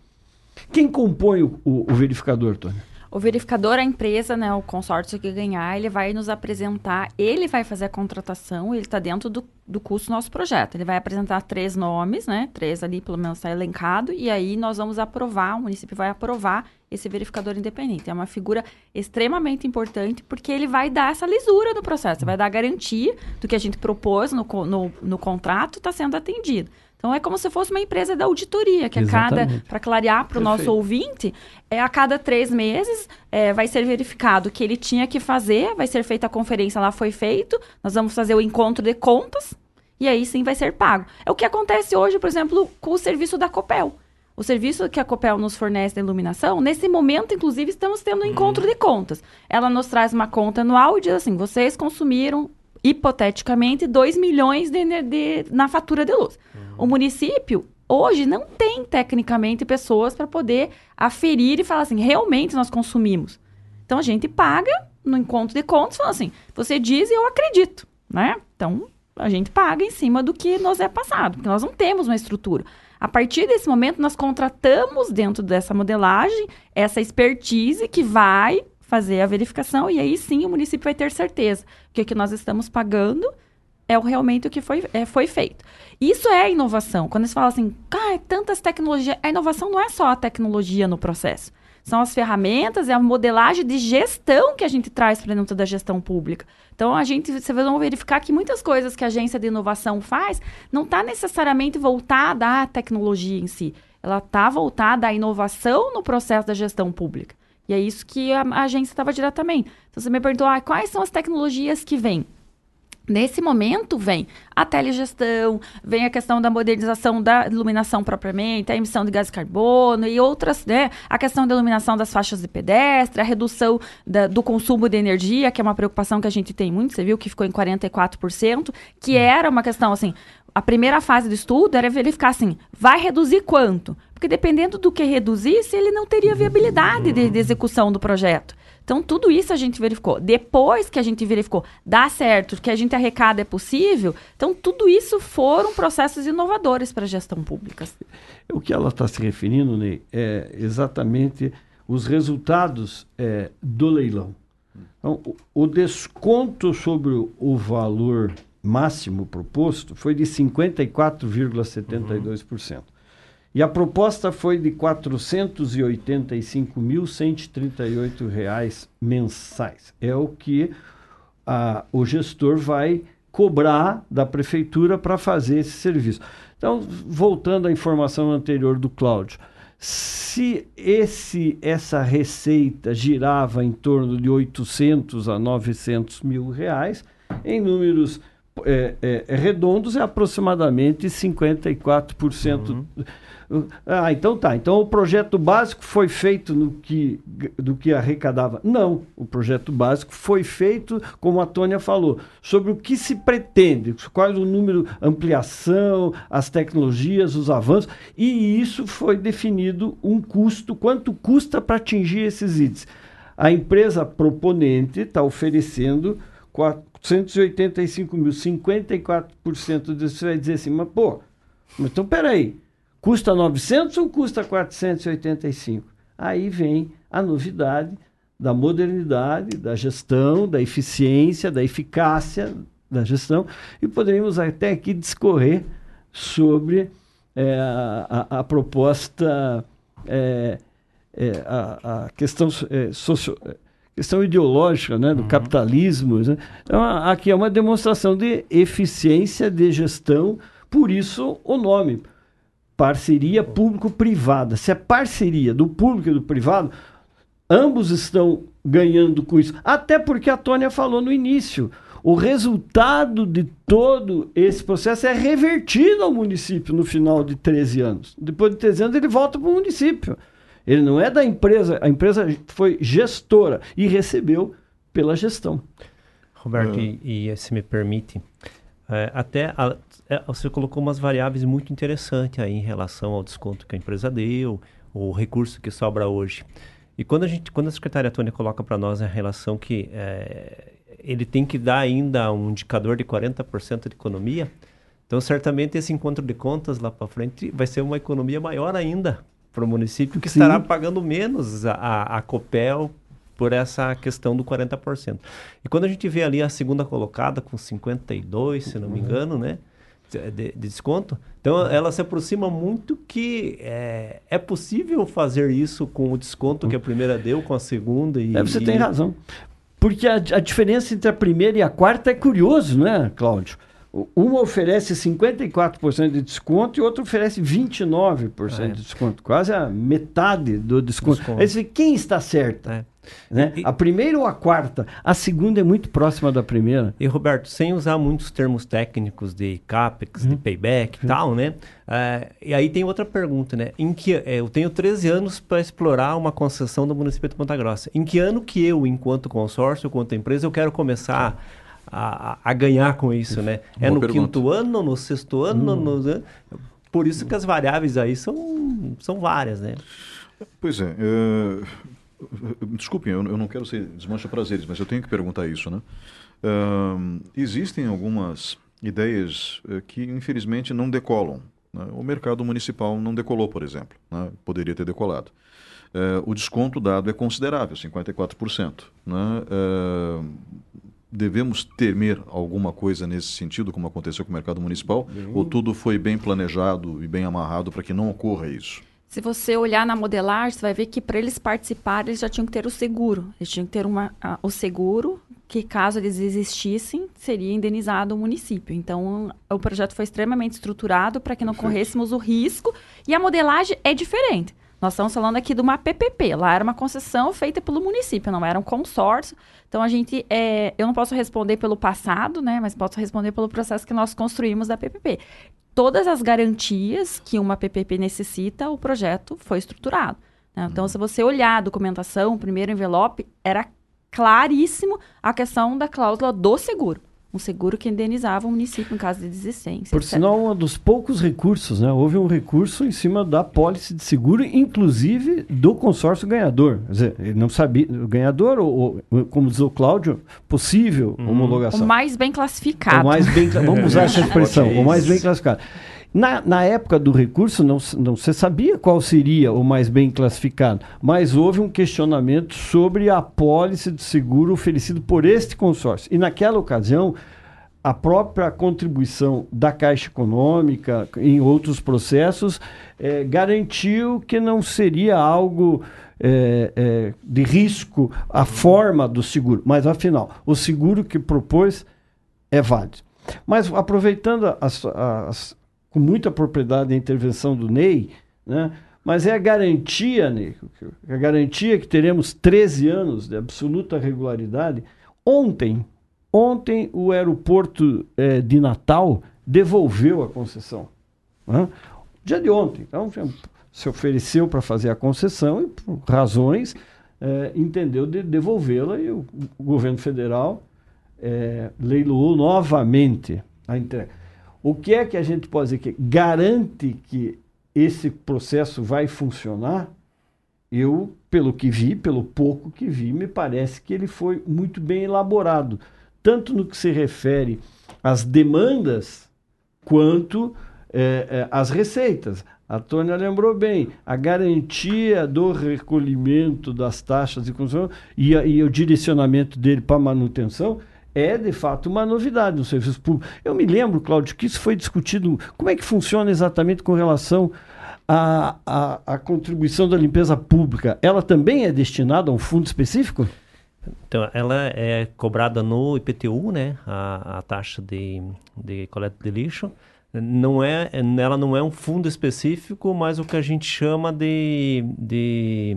Quem compõe o, o, o verificador, Tony? O verificador, a empresa, né, o consórcio que ganhar, ele vai nos apresentar, ele vai fazer a contratação, ele está dentro do, do custo do nosso projeto. Ele vai apresentar três nomes, né, três ali pelo menos está elencado, e aí nós vamos aprovar, o município vai aprovar esse verificador independente. É uma figura extremamente importante porque ele vai dar essa lisura no processo, vai dar garantia do que a gente propôs no, no, no contrato está sendo atendido. Então é como se fosse uma empresa da auditoria, que a cada, para clarear para o nosso ouvinte, é a cada três meses é, vai ser verificado o que ele tinha que fazer, vai ser feita a conferência lá, foi feito, nós vamos fazer o encontro de contas, e aí sim vai ser pago. É o que acontece hoje, por exemplo, com o serviço da Copel. O serviço que a Copel nos fornece da iluminação, nesse momento, inclusive, estamos tendo um encontro uhum. de contas. Ela nos traz uma conta anual e diz assim: vocês consumiram hipoteticamente, 2 milhões de, de, na fatura de luz. Uhum. O município, hoje, não tem, tecnicamente, pessoas para poder aferir e falar assim, realmente nós consumimos. Então, a gente paga no encontro de contas, falando assim, você diz e eu acredito, né? Então, a gente paga em cima do que nos é passado, porque nós não temos uma estrutura. A partir desse momento, nós contratamos dentro dessa modelagem essa expertise que vai fazer a verificação e aí sim o município vai ter certeza que o que nós estamos pagando é o, realmente o que foi, é, foi feito. Isso é inovação. Quando eles falam assim, ah, tantas tecnologias, a inovação não é só a tecnologia no processo. São as ferramentas, é a modelagem de gestão que a gente traz para dentro da gestão pública. Então, a gente, vocês vão verificar que muitas coisas que a agência de inovação faz não está necessariamente voltada à tecnologia em si. Ela está voltada à inovação no processo da gestão pública. E é isso que a, a agência estava diretamente. Então você me perguntou, ah, quais são as tecnologias que vêm? Nesse momento vem a telegestão, vem a questão da modernização da iluminação propriamente, a emissão de gás carbono e outras, né? A questão da iluminação das faixas de pedestre, a redução da, do consumo de energia, que é uma preocupação que a gente tem muito, você viu que ficou em 44%, que era uma questão assim, a primeira fase do estudo era verificar assim, vai reduzir quanto? Porque dependendo do que reduzisse, ele não teria viabilidade de, de execução do projeto. Então, tudo isso a gente verificou. Depois que a gente verificou, dá certo, que a gente arrecada é possível, então tudo isso foram processos inovadores para a gestão pública. O que ela está se referindo, Ney, é exatamente os resultados é, do leilão. Então, o, desconto sobre o valor máximo proposto foi de 54,72%. Uhum. E a proposta foi de R$ 485.138 mensais. É o que a, o gestor vai cobrar da prefeitura para fazer esse serviço. Então, voltando à informação anterior do Cláudio, se esse, essa receita girava em torno de 800 a 900 mil reais, em números é, é, redondos é aproximadamente 54%. Uhum. Ah, então tá. Então o projeto básico foi feito no que, do que arrecadava. Não, o projeto básico foi feito, como a Tônia falou, sobre o que se pretende, qual o número, ampliação, as tecnologias, os avanços, e isso foi definido um custo, quanto custa para atingir esses itens. A empresa proponente está oferecendo 485 mil, 54% disso vai dizer assim, mas pô, então peraí, Custa 900 ou custa 485? Aí vem a novidade da modernidade, da gestão, da eficiência, da eficácia da gestão e poderíamos até aqui discorrer sobre é, a, a, proposta, é, é, a, a, questão socio, questão ideológica né, do uhum. capitalismo. Né? Então, aqui é uma demonstração de eficiência de gestão, por isso o nome parceria público-privada. Se é parceria do público e do privado, ambos estão ganhando com isso. Até porque a Tônia falou no início. O resultado de todo esse processo é revertido ao município no final de 13 anos. Depois de 13 anos, ele volta para o município. Ele não é da empresa, a empresa foi gestora e recebeu pela gestão. Roberto, uhum. e, e, se me permite, é, até a, é, você colocou umas variáveis muito interessantes aí em relação ao desconto que a empresa deu, o recurso que sobra hoje. E quando a gente, quando a secretária Tônia coloca para nós a relação que é, ele tem que dar ainda um indicador de 40% de economia, então certamente esse encontro de contas lá para frente vai ser uma economia maior ainda para o município que Sim. estará pagando menos a, a, a Copel por essa questão do 40%. E quando a gente vê ali a segunda colocada com 52, se não me uhum. engano, né? De, de, desconto. Então ela se aproxima muito que é, é possível fazer isso com o desconto que a primeira deu, com a segunda e. É, você e... tem razão. Porque a, a, diferença entre a primeira e a quarta é curioso, né, Cláudio? Uma oferece 54% de desconto e outra oferece 29% é. de desconto. Quase a metade do desconto. desconto. Aí você quem está certa? É. Né? E, a primeira ou a quarta? A segunda é muito próxima da primeira. E, Roberto, sem usar muitos termos técnicos de CAPEX, hum. de payback e hum. tal, né? Uh, e aí tem outra pergunta, né? Em que, é, eu tenho 13 anos para explorar uma concessão do município de Ponta Grossa. Em que ano que eu, enquanto consórcio, enquanto empresa, eu quero começar a, a ganhar com isso, né? É no pergunta. quinto ano, no sexto ano? Hum. No... Por isso que as variáveis aí são, são várias, né? Pois é. Uh, Desculpem, eu, eu não quero ser desmancha prazeres, mas eu tenho que perguntar isso, né? Uh, existem algumas ideias uh, que, infelizmente, não decolam. Né? O mercado municipal não decolou, por exemplo. Né? Poderia ter decolado. Uh, o desconto dado é considerável, 54%. Né? Devemos temer alguma coisa nesse sentido, como aconteceu com o mercado municipal? Bem... Ou tudo foi bem planejado e bem amarrado para que não ocorra isso? Se você olhar na modelagem, você vai ver que para eles participarem, eles já tinham que ter o seguro. Eles tinham que ter uma, a, o seguro, que caso eles existissem, seria indenizado o município. Então, o projeto foi extremamente estruturado para que não Perfeito. corrêssemos o risco. E a modelagem é diferente. Nós estamos falando aqui de uma PPP. Lá era uma concessão feita pelo município, não era um consórcio. Então a gente, é, eu não posso responder pelo passado, né? Mas posso responder pelo processo que nós construímos da PPP. Todas as garantias que uma PPP necessita, o projeto foi estruturado. Né? Então, se você olhar a documentação, o primeiro envelope, era claríssimo a questão da cláusula do seguro um seguro que indenizava o município em caso de desistência. Por etc. sinal, um dos poucos recursos, né? Houve um recurso em cima da pólice de seguro, inclusive do consórcio ganhador. Quer dizer, ele não sabia, o ganhador, ou, ou como diz o Cláudio, possível uhum. homologação. O mais bem classificado. O mais bem, vamos usar essa expressão, o mais bem classificado. Na, na, época do recurso, não, não se sabia qual seria o mais bem classificado, mas houve um questionamento sobre a apólice de seguro oferecido por este consórcio. E naquela ocasião, a própria contribuição da Caixa Econômica em outros processos é, garantiu que não seria algo é, é, de risco a forma do seguro, mas afinal, o seguro que propôs é válido. Mas aproveitando as, as com muita propriedade a intervenção do Ney, né? mas é a garantia, Ney, a garantia que teremos 13 anos de absoluta regularidade. Ontem, ontem o aeroporto é, de Natal devolveu a concessão. Né? Dia de ontem. Então, se ofereceu para fazer a concessão e, por razões, é, entendeu de devolvê-la e o, o, governo federal é, leiloou novamente a entrega. O que é que a gente pode dizer que garante que esse processo vai funcionar? Eu, pelo que vi, pelo pouco que vi, me parece que ele foi muito bem elaborado, tanto no que se refere às demandas quanto é, é, às receitas. A Tônia lembrou bem, a garantia do recolhimento das taxas de construção e, e o direcionamento dele para manutenção é de fato uma novidade no serviço público. Eu me lembro, Cláudio, que isso foi discutido. Como é que funciona exatamente com relação à, à, à contribuição da limpeza pública? Ela também é destinada a um fundo específico? Então, ela é cobrada no IPTU, né? A, a taxa de, de coleta de lixo. Não é, ela não é um fundo específico, mas o que a gente chama de, de,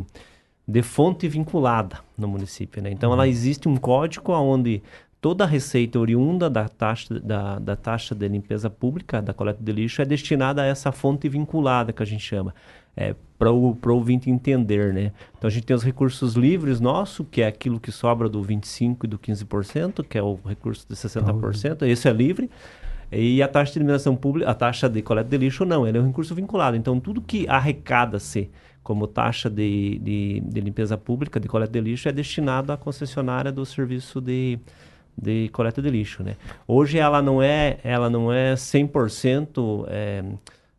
de fonte vinculada no município, né? Então, ela uhum. existe um código onde toda a receita oriunda da taxa, da, da taxa de limpeza pública, da coleta de lixo, é destinada a essa fonte vinculada que a gente chama. É, para o ouvinte entender, né? Então a gente tem os recursos livres nosso, que é aquilo que sobra do 25% e do 15%, que é o recurso de 60%, esse é livre. E a taxa de eliminação pública, a taxa de coleta de lixo não, ele é um recurso vinculado. Então tudo que arrecada-se como taxa de, de, de limpeza pública, de coleta de lixo, é destinado à concessionária do serviço de, de coleta de lixo, né? Hoje ela não é, ela não é 100% é,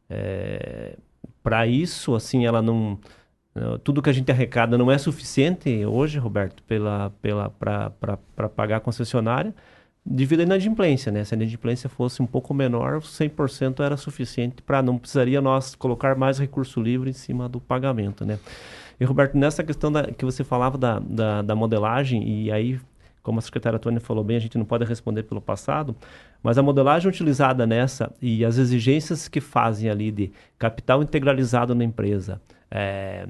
é, para isso, assim, ela não tudo que a gente arrecada não é suficiente hoje, Roberto, pela, pela, para pagar a concessionária devido à inadimplência, né? Se a inadimplência fosse um pouco menor, 100% era suficiente para não precisaria nós colocar mais recurso livre em cima do pagamento, né? E Roberto, nessa questão da, que você falava da, da, da modelagem, e aí como a secretária Tônia falou bem, a gente não pode responder pelo passado, mas a modelagem utilizada nessa e as exigências que fazem ali de capital integralizado na empresa, é,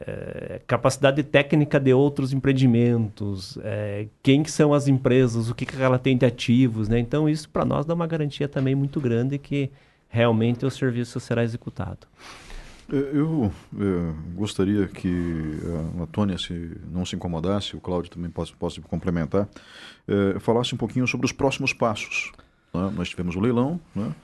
é, capacidade técnica de outros empreendimentos, é, quem que são as empresas, o que, que ela tem de ativos, né? Então isso para nós dá uma garantia também muito grande que realmente o serviço será executado. É, eu, eu é, gostaria que a Tônia se não se incomodasse, o Cláudio também possa, possa complementar, é, falasse um pouquinho sobre os próximos passos. Né? Nós tivemos o leilão, né?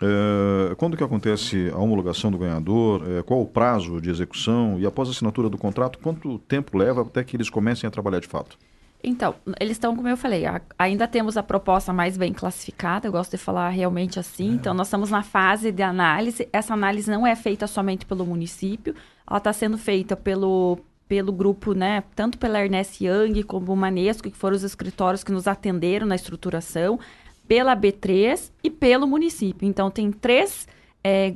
É, quando que acontece a homologação do ganhador? É, qual o prazo de execução? E após a assinatura do contrato, quanto tempo leva até que eles comecem a trabalhar de fato? Então, eles estão, como eu falei, a, ainda temos a proposta mais bem classificada, eu gosto de falar realmente assim. É. Então, nós estamos na fase de análise. Essa análise não é feita somente pelo município, ela está sendo feita pelo, pelo grupo, né, tanto pela Ernest Young como o Manesco, que foram os escritórios que nos atenderam na estruturação, pela B3 e pelo município. Então, tem três é,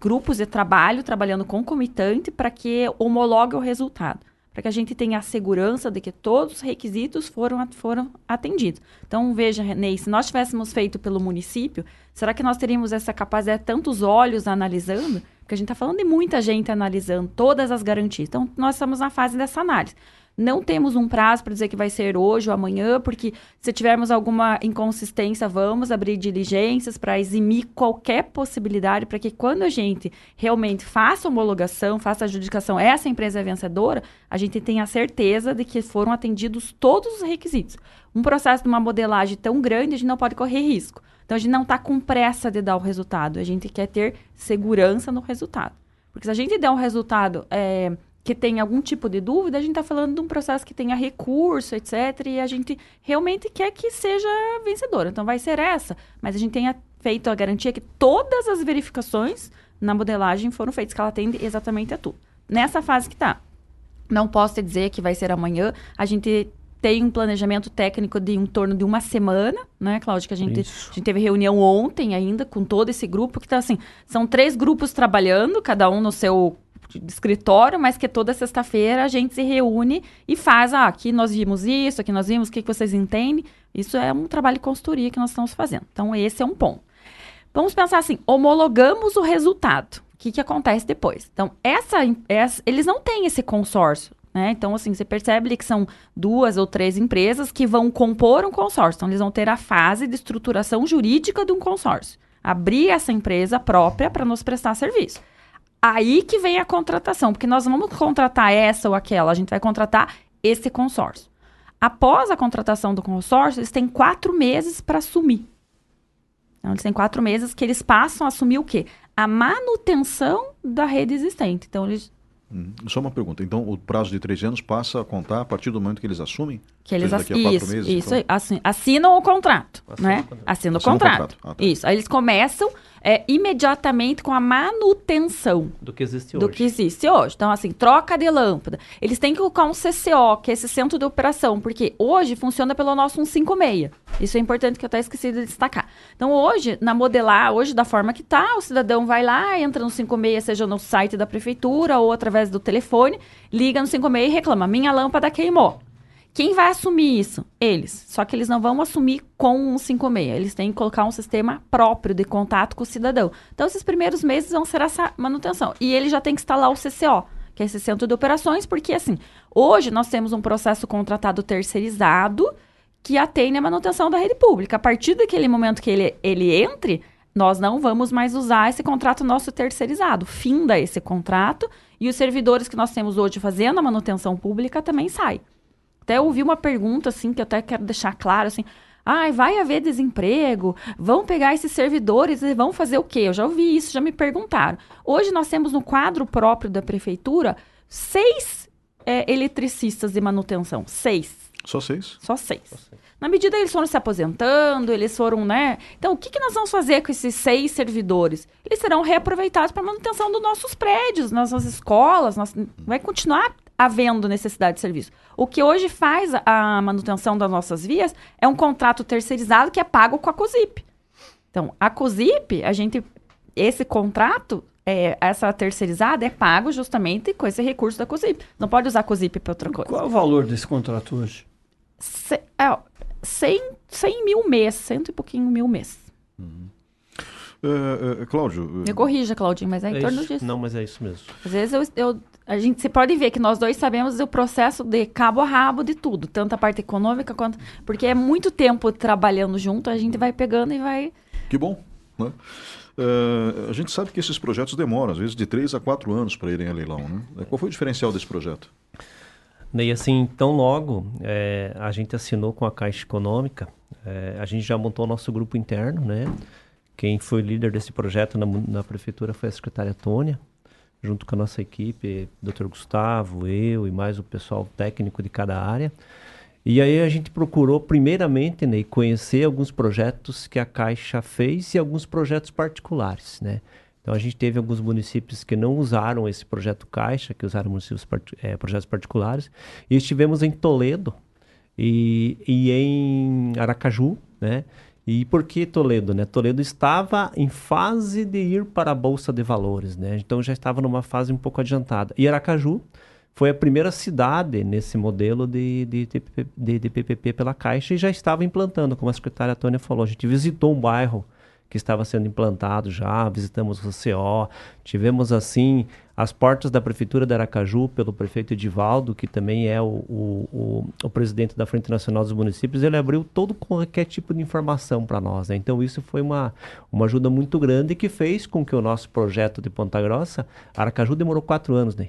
grupos de trabalho trabalhando concomitante para que homologue o resultado para que a gente tenha a segurança de que todos os requisitos foram, foram atendidos. Então, veja, Ney, se nós tivéssemos feito pelo município, será que nós teríamos essa capacidade, tantos olhos analisando? Porque a gente está falando de muita gente analisando todas as garantias. Então, nós estamos na fase dessa análise. Não temos um prazo para dizer que vai ser hoje ou amanhã, porque se tivermos alguma inconsistência, vamos abrir diligências para eximir qualquer possibilidade, para que quando a gente realmente faça homologação, faça adjudicação, essa empresa é vencedora, a gente tenha certeza de que foram atendidos todos os requisitos. Um processo de uma modelagem tão grande, a gente não pode correr risco. Então, a gente não está com pressa de dar o resultado, a gente quer ter segurança no resultado. Porque se a gente der um resultado é, que tem algum tipo de dúvida, a gente está falando de um processo que tenha recurso, etc. E a gente realmente quer que seja vencedora. Então vai ser essa. Mas a gente tenha feito a garantia que todas as verificações na modelagem foram feitas, que ela atende exatamente a tudo. Nessa fase que está. Não posso te dizer que vai ser amanhã. A gente tem um planejamento técnico de em torno de uma semana, né, Cláudia? Que a gente, a gente teve reunião ontem ainda com todo esse grupo, que está assim, são três grupos trabalhando, cada um no seu de escritório, mas que toda sexta-feira a gente se reúne e faz, ah, aqui nós vimos isso, aqui nós vimos, o que, que vocês entendem? Isso é um trabalho de consultoria que nós estamos fazendo. Então, esse é um ponto. Vamos pensar assim, homologamos o resultado. O que, que acontece depois? Então, essa, essa, eles não têm esse consórcio. Né? Então, assim, você percebe que são duas ou três empresas que vão compor um consórcio. Então, eles vão ter a fase de estruturação jurídica de um consórcio. Abrir essa empresa própria para nos prestar serviço. Aí que vem a contratação, porque nós vamos contratar essa ou aquela, a gente vai contratar esse consórcio. Após a contratação do consórcio, eles têm quatro meses para assumir. Então, eles têm quatro meses que eles passam a assumir o quê? A manutenção da rede existente. Então, eles só uma pergunta. Então, o prazo de três anos passa a contar a partir do momento que eles assumem? Que eles daqui a quatro isso, meses, isso então? assinam o contrato, Assina né? Assinam o contrato. contrato. Ah, tá. Isso. Aí eles começam é, imediatamente com a manutenção do que existe hoje. Do que existe hoje. Então, assim, troca de lâmpada. Eles têm que colocar um CCO, que é esse centro de operação, porque hoje funciona pelo nosso 156. Isso é importante que eu até esqueci de destacar. Então, hoje, na modelar, hoje da forma que está, o cidadão vai lá, entra no 56, seja no site da prefeitura ou através do telefone, liga no 56 e reclama: minha lâmpada queimou. Quem vai assumir isso? Eles. Só que eles não vão assumir com um 56. Eles têm que colocar um sistema próprio de contato com o cidadão. Então, esses primeiros meses vão ser essa manutenção. E ele já tem que instalar o CCO, que é esse centro de operações, porque, assim, hoje nós temos um processo contratado terceirizado que atende a manutenção da rede pública. A partir daquele momento que ele, ele entre, nós não vamos mais usar esse contrato nosso terceirizado. Finda esse contrato e os servidores que nós temos hoje fazendo a manutenção pública também saem. Até ouvi uma pergunta, assim, que eu até quero deixar claro, assim. Ai, ah, vai haver desemprego, vão pegar esses servidores e vão fazer o quê? Eu já ouvi isso, já me perguntaram. Hoje nós temos no quadro próprio da prefeitura seis é, eletricistas de manutenção. Seis. Só seis? Só seis. Só seis. Na medida eles foram se aposentando, eles foram, né? Então, o que, que nós vamos fazer com esses seis servidores? Eles serão reaproveitados para manutenção dos nossos prédios, nossas escolas. Vai continuar havendo necessidade de serviço. O que hoje faz a manutenção das nossas vias é um contrato terceirizado que é pago com a COSIP. Então, a COSIP, a gente, esse contrato, é, essa terceirizada é pago justamente com esse recurso da COSIP. Não pode usar a COSIP para outra coisa. Qual é o valor desse contrato hoje? Se, é, 100, 100 mil mês, cento e pouquinho mil mês. Uhum. Uh, uh, Cláudio. Me corrija, Claudinho, mas é em é torno isso. disso. Não, mas é isso mesmo. Às vezes eu, eu a gente, você pode ver que nós dois sabemos o processo de cabo a rabo de tudo, tanto a parte econômica quanto. Porque é muito tempo trabalhando junto, a gente vai pegando e vai. Que bom, né? Uh, a gente sabe que esses projetos demoram, às vezes, de três a quatro anos para irem a leilão. Né? Qual foi o diferencial desse projeto? E assim, tão logo é, a gente assinou com a Caixa Econômica, é, a gente já montou nosso grupo interno, né? Quem foi líder desse projeto na, na prefeitura foi a secretária Tônia, junto com a nossa equipe, Dr. Gustavo, eu e mais o pessoal técnico de cada área. E aí a gente procurou primeiramente né, conhecer alguns projetos que a Caixa fez e alguns projetos particulares, né? Então a gente teve alguns municípios que não usaram esse projeto Caixa, que usaram municípios part é, projetos particulares, e estivemos em Toledo e, e em Aracaju, né? E por que Toledo? Né? Toledo estava em fase de ir para a Bolsa de Valores, né? então já estava numa fase um pouco adiantada. E Aracaju foi a primeira cidade nesse modelo de, de, de, de, PPP pela Caixa e já estava implantando, como a secretária Tônia falou. A gente visitou um bairro que estava sendo implantado já, visitamos o CO, tivemos assim as portas da Prefeitura de Aracaju pelo prefeito Edivaldo, que também é o, o, o, o presidente da Frente Nacional dos Municípios, ele abriu todo qualquer tipo de informação para nós. Né? Então isso foi uma, uma ajuda muito grande que fez com que o nosso projeto de Ponta Grossa, Aracaju demorou quatro anos, né?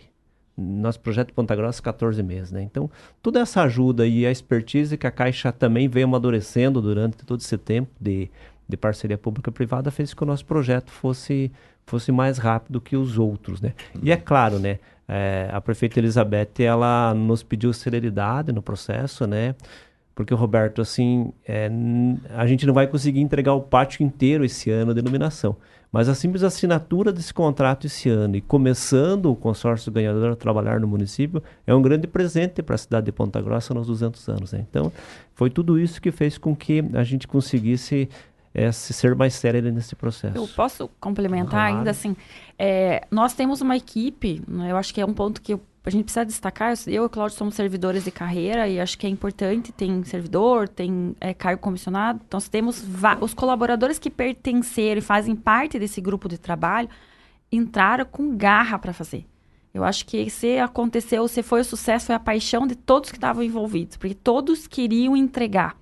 Nosso projeto Ponta Grossa, 14 meses, né? Então, toda essa ajuda e a expertise que a Caixa também veio amadurecendo durante todo esse tempo de de parceria pública-privada fez com que o nosso projeto fosse, fosse mais rápido que os outros, né? E é claro, né? É, a prefeita Elizabeth, ela nos pediu celeridade no processo, né? Porque, Roberto, assim, é, a gente não vai conseguir entregar o pátio inteiro esse ano de iluminação. Mas a simples assinatura desse contrato esse ano e começando o consórcio ganhador a trabalhar no município é um grande presente para a cidade de Ponta Grossa nos 200 anos. Né? Então, foi tudo isso que fez com que a gente conseguisse é, ser mais séria nesse processo. Eu posso complementar claro. ainda assim? É, nós temos uma equipe, né, eu acho que é um ponto que a gente precisa destacar. Eu e o Cláudio somos servidores de carreira e acho que é importante. Tem servidor, tem é, cargo comissionado. Então, nós temos os colaboradores que pertenceram e fazem parte desse grupo de trabalho entraram com garra para fazer. Eu acho que se aconteceu, se foi o sucesso, foi a paixão de todos que estavam envolvidos, porque todos queriam entregar.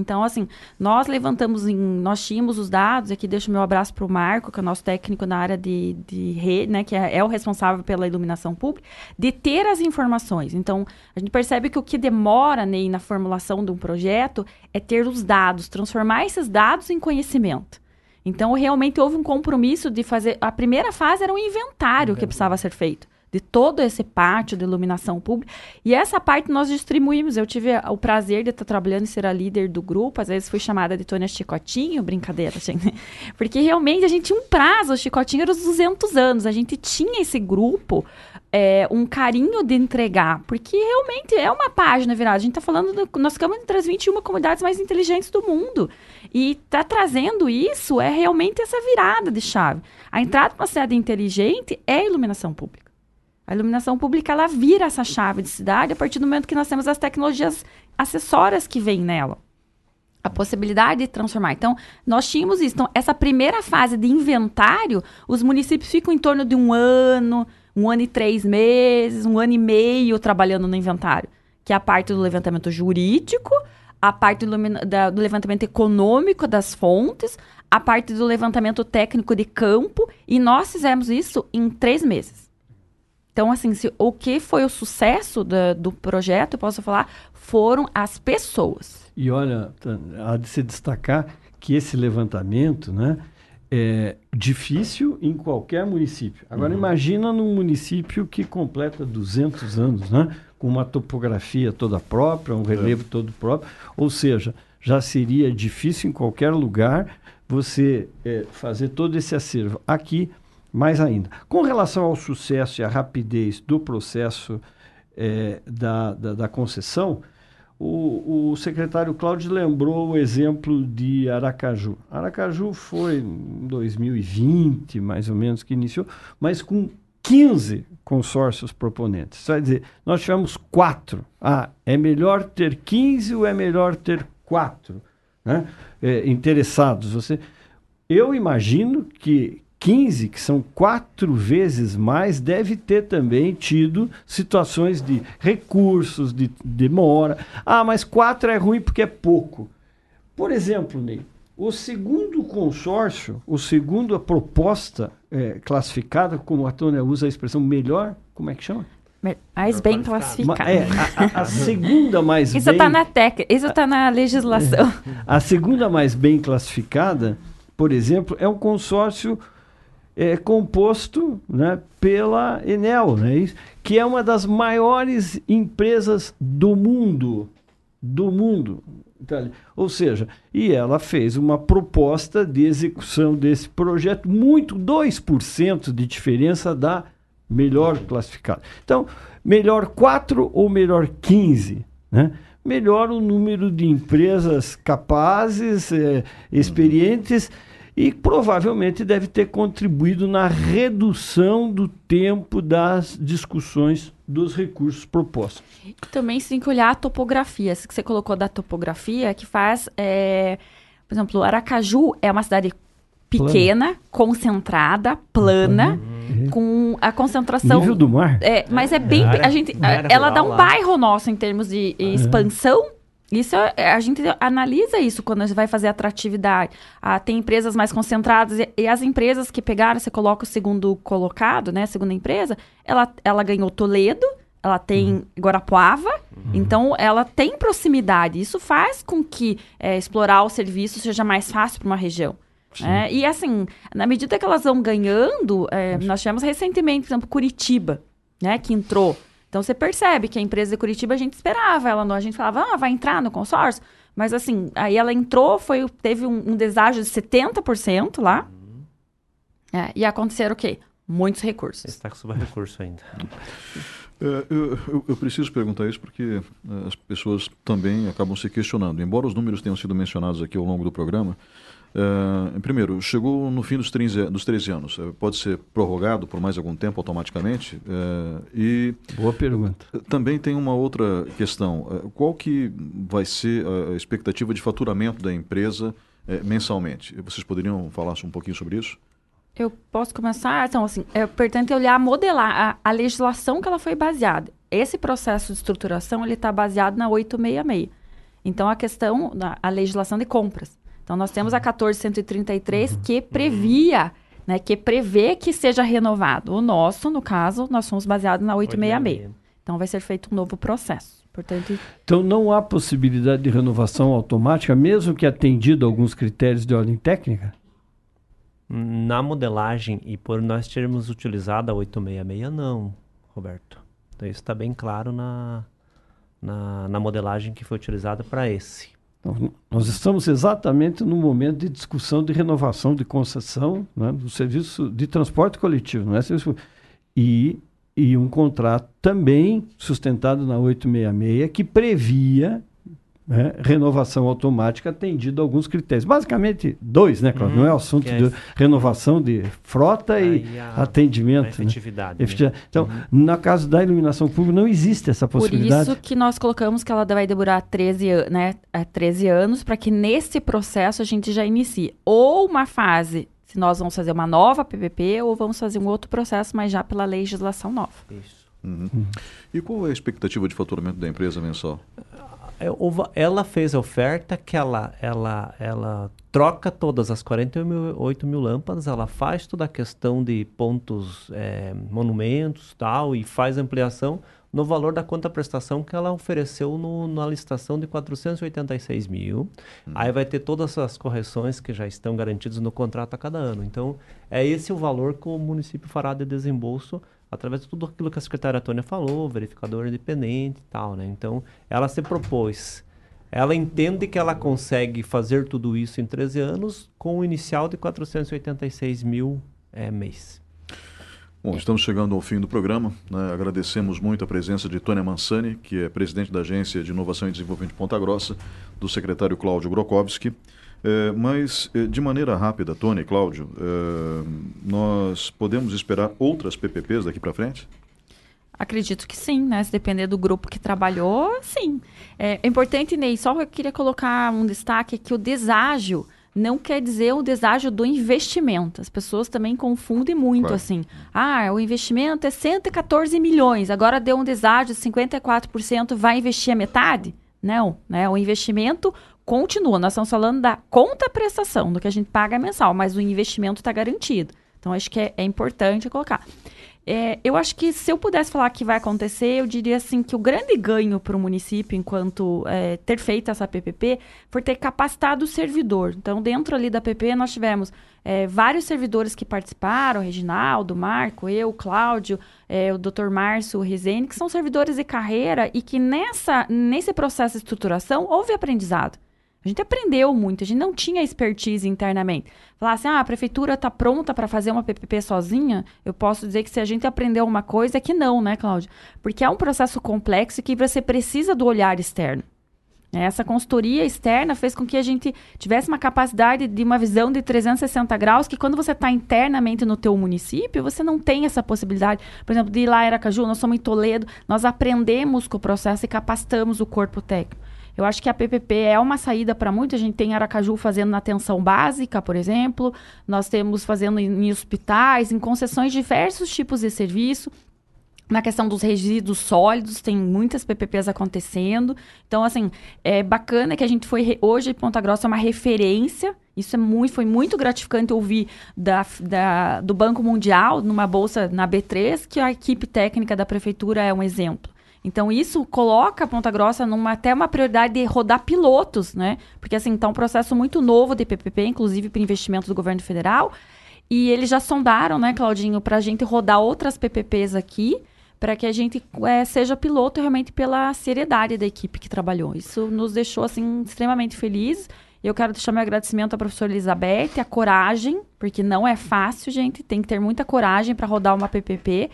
Então, assim, nós levantamos, em, nós tínhamos os dados, aqui deixo meu abraço para o Marco, que é o nosso técnico na área de, de rede, né, que é, é, o responsável pela iluminação pública, de ter as informações. Então, a gente percebe que o que demora né, na formulação de um projeto é ter os dados, transformar esses dados em conhecimento. Então, realmente houve um compromisso de fazer. A primeira fase era um inventário que precisava ser feito de todo esse pátio de iluminação pública. E essa parte nós distribuímos. Eu tive o prazer de estar trabalhando e ser a líder do grupo. Às vezes fui chamada de Tônia Chicotinho, brincadeira, gente. Porque realmente a gente tinha um prazo. O Chicotinho era os 200 anos. A gente tinha esse grupo, é, um carinho de entregar. Porque realmente é uma página virada. A gente está falando, do, nós ficamos entre as 21 comunidades mais inteligentes do mundo. E tá trazendo isso é realmente essa virada de chave. A entrada para uma cidade inteligente é iluminação pública. A iluminação pública ela vira essa chave de cidade a partir do momento que nós temos as tecnologias acessórias que vêm nela. A possibilidade de transformar. Então, nós tínhamos isso. Então, essa primeira fase de inventário, os municípios ficam em torno de um ano, um ano e três meses, um ano e meio trabalhando no inventário, que é a parte do levantamento jurídico, a parte do, da, do levantamento econômico das fontes, a parte do levantamento técnico de campo, e nós fizemos isso em três meses. Então, assim, se, o que foi o sucesso da, do projeto, eu posso falar, foram as pessoas. E olha, há de se destacar que esse levantamento, né, é difícil em qualquer município. Agora, uhum. imagina num município que completa 200 anos, né, com uma topografia toda própria, um relevo é. todo próprio, ou seja, já seria difícil em qualquer lugar você é, fazer todo esse acervo. Aqui, mais ainda. Com relação ao sucesso e à rapidez do processo é, da, da, da, concessão, o, o, secretário Cláudio lembrou o exemplo de Aracaju. Aracaju foi em 2020, mais ou menos, que iniciou, mas com 15 consórcios proponentes. Isso vai dizer, nós tivemos quatro. Ah, é melhor ter 15 ou é melhor ter quatro né? é, interessados? Você, eu imagino que 15, que são quatro vezes mais, deve ter também tido situações de recursos, de demora. Ah, mas quatro é ruim porque é pouco. Por exemplo, Ney, o segundo consórcio, o segundo a proposta é, classificada, como a Tônia usa a expressão melhor, como é que chama? Mais bem classificada. É, a, a, a, segunda mais isso bem... Tá na tec... Isso está na legislação. A segunda mais bem classificada, por exemplo, é um consórcio é composto né, pela Enel, né, que é uma das maiores empresas do mundo. Do mundo. Ou seja, e ela fez uma proposta de execução desse projeto, muito 2% de diferença da melhor classificada. Então, melhor 4 ou melhor 15, né? Melhor o número de empresas capazes, é, experientes e provavelmente deve ter contribuído na redução do tempo das discussões dos recursos propostos. Também se tem que olhar a topografia, que você colocou da topografia, que faz, é, por exemplo, Aracaju é uma cidade pequena, concentrada, plana, Uhum. com a concentração. Nível do mar? É, mas é bem. Área- a gente, ela dá um lá. bairro nosso em termos de expansão. Isso é- a gente analisa isso quando a gente vai fazer atratividade. Ah, tem empresas mais concentradas e, e as empresas que pegaram, você coloca o segundo colocado, né? A segunda empresa, ela, ela ganhou Toledo, ela tem Guarapuava, então ela tem proximidade. Isso faz com que é, explorar o serviço seja mais fácil para uma região. né? E assim, na medida que elas vão ganhando, é, nós tivemos recentemente, por exemplo, Curitiba, né, que entrou. Então você percebe que a empresa de Curitiba a gente esperava, ela não, a gente falava, ah, vai entrar no consórcio. Mas assim, aí ela entrou, foi, teve um, um deságio de 70% lá. É, e aconteceram o quê? Muitos recursos. Está com subrecurso ainda. É, eu, eu- eu preciso perguntar isso porque é, as pessoas também acabam se questionando. Embora os números tenham sido mencionados aqui ao longo do programa, é, primeiro, chegou no fim dos 13, dos 13 anos. É, pode ser prorrogado por mais algum tempo automaticamente? É, e Boa pergunta. também tem uma outra questão. É, Qual que vai ser a expectativa de faturamento da empresa mensalmente? Vocês poderiam falar um pouquinho sobre isso? Eu posso começar? Então, assim, é importante olhar, modelar a, a legislação que ela foi baseada. Esse processo de estruturação, ele está baseado na 866. Então, a questão, da legislação de compras. Então, nós temos a 14133 que previa, né, que prevê que seja renovado. O nosso, no caso, nós somos baseados na 866. Então, vai ser feito um novo processo. Portanto, Então não há possibilidade de renovação automática, mesmo que atendido alguns critérios de ordem técnica? Na modelagem e por nós termos utilizado a 866, não, Roberto. Então isso está bem claro na, na, na modelagem que foi utilizada para esse. Nós estamos exatamente no momento de discussão de renovação de concessão né, do serviço de transporte coletivo, não é? Serviço e, e um contrato também sustentado na 866 que previa né, renovação automática atendido a alguns critérios. Basicamente dois, né, Cláudio? Uhum, não é o assunto é de renovação de frota e a- atendimento. a né? efetividade. né? Efetiva- Então, no caso da iluminação pública, não existe essa por possibilidade. isso que nós colocamos que ela vai demorar 13, an- né, é, 13 anos, para que nesse processo a gente já inicie. Ou uma fase, se nós vamos fazer uma nova PPP, ou vamos fazer um outro processo, mas já pela legislação nova. Isso. Uhum. E qual é a expectativa de faturamento da empresa mensal? É, Ela fez a oferta que ela, ela, ela troca todas as 48 mil lâmpadas, ela faz toda a questão de pontos, é, monumentos tal, e faz ampliação no valor da conta prestação que ela ofereceu no- na licitação de 486 mil. Aí vai ter todas as correções que já estão garantidas no contrato a cada ano. Então, é esse o valor que o município fará de desembolso através de tudo aquilo que a secretária Tônia falou, verificador independente e tal, né? Então, ela se propôs. Ela entende que ela consegue fazer tudo isso em 13 anos com o inicial de 486 mil é, mês. Bom, estamos chegando ao fim do programa. né? Agradecemos muito a presença de Tônia Mansani, que é presidente da Agência de Inovação e Desenvolvimento de Ponta Grossa, do secretário Cláudio Grokowski. É, mas, é, de maneira rápida, e Cláudio, é, nós podemos esperar outras PPPs daqui para frente? Acredito que sim, né? Se depender do grupo que trabalhou, sim. É importante, Ney, só eu queria colocar um destaque que o deságio não quer dizer o deságio do investimento. As pessoas também confundem muito Claro. assim. Ah, o investimento é 114 milhões, agora deu um deságio de 54%, vai investir a metade? Não, né? O investimento continua. Nós estamos falando da conta prestação, do que a gente paga mensal, mas o investimento está garantido. Então, acho que é, é importante colocar. É, eu acho que se eu pudesse falar que vai acontecer, eu diria assim que o grande ganho para o município, enquanto é, ter feito essa PPP, foi ter capacitado o servidor. Então, dentro ali da PPP, nós tivemos é, vários servidores que participaram, Reginaldo, Marco, eu, Cláudio, é, o Dr. Márcio Rezende, que são servidores de carreira e que nessa, nesse processo de estruturação houve aprendizado. A gente aprendeu muito, a gente não tinha expertise internamente. Falar assim, ah, a prefeitura está pronta para fazer uma PPP sozinha, eu posso dizer que se a gente aprendeu uma coisa é que não, né, Cláudia? Porque é um processo complexo que você precisa do olhar externo. Né? Essa consultoria externa fez com que a gente tivesse uma capacidade de uma visão de 360 graus que quando você está internamente no teu município, você não tem essa possibilidade. Por exemplo, de ir lá em Aracaju, nós somos em Toledo, nós aprendemos com o processo e capacitamos o corpo técnico. Eu acho que a PPP é uma saída para muito. A gente tem Aracaju fazendo na atenção básica, por exemplo. Nós temos fazendo em, em hospitais, em concessões diversos tipos de serviço. Na questão dos resíduos sólidos, tem muitas PPPs acontecendo. Então, assim, é bacana que a gente foi. Hoje, Ponta Grossa é uma referência. Isso é muito, foi muito gratificante ouvir da, da, do Banco Mundial, numa bolsa na B3, que a equipe técnica da prefeitura é um exemplo. Então, isso coloca a Ponta Grossa numa até uma prioridade de rodar pilotos, né? Porque, assim, está um processo muito novo de PPP, inclusive para investimentos do governo federal. E eles já sondaram, né, Claudinho, para a gente rodar outras PPPs aqui para que a gente é, seja piloto realmente pela seriedade da equipe que trabalhou. Isso nos deixou assim extremamente felizes. Eu quero deixar meu agradecimento à professora Elizabeth, a coragem, porque não é fácil, gente, tem que ter muita coragem para rodar uma PPP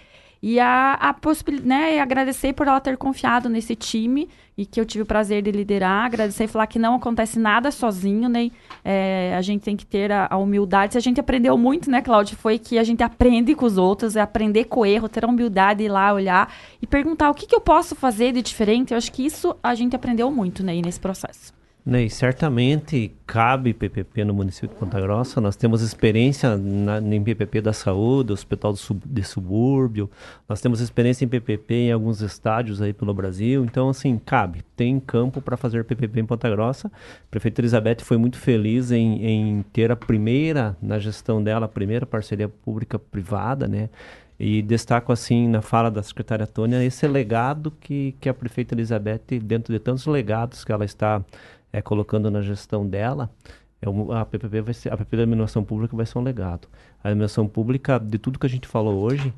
e a, a possibilidade, né, agradecer por ela ter confiado nesse time e que eu tive o prazer de liderar. Agradecer e falar que não acontece nada sozinho, né? É, a gente tem que ter a, a, humildade. Se a gente aprendeu muito, né, Cláudia, foi que a gente aprende com os outros, é aprender com o erro, ter a humildade ir lá olhar e perguntar o que, que eu posso fazer de diferente. Eu acho que isso a gente aprendeu muito, né, nesse processo. Ney, certamente cabe PPP no município de Ponta Grossa. Nós temos experiência na, em PPP da saúde, hospital sub, de subúrbio. Nós temos experiência em PPP em alguns estádios aí pelo Brasil. Então, assim, cabe. Tem campo para fazer PPP em Ponta Grossa. A prefeita Elizabeth foi muito feliz em, em ter a primeira, na gestão dela, a primeira parceria pública-privada, né? E destaco assim na fala da secretária Tônia esse legado que, que a prefeita Elizabeth, dentro de tantos legados que ela está é, colocando na gestão dela, é a PPP vai ser, a PPP da iluminação pública vai ser um legado. A iluminação pública, de tudo que a gente falou hoje,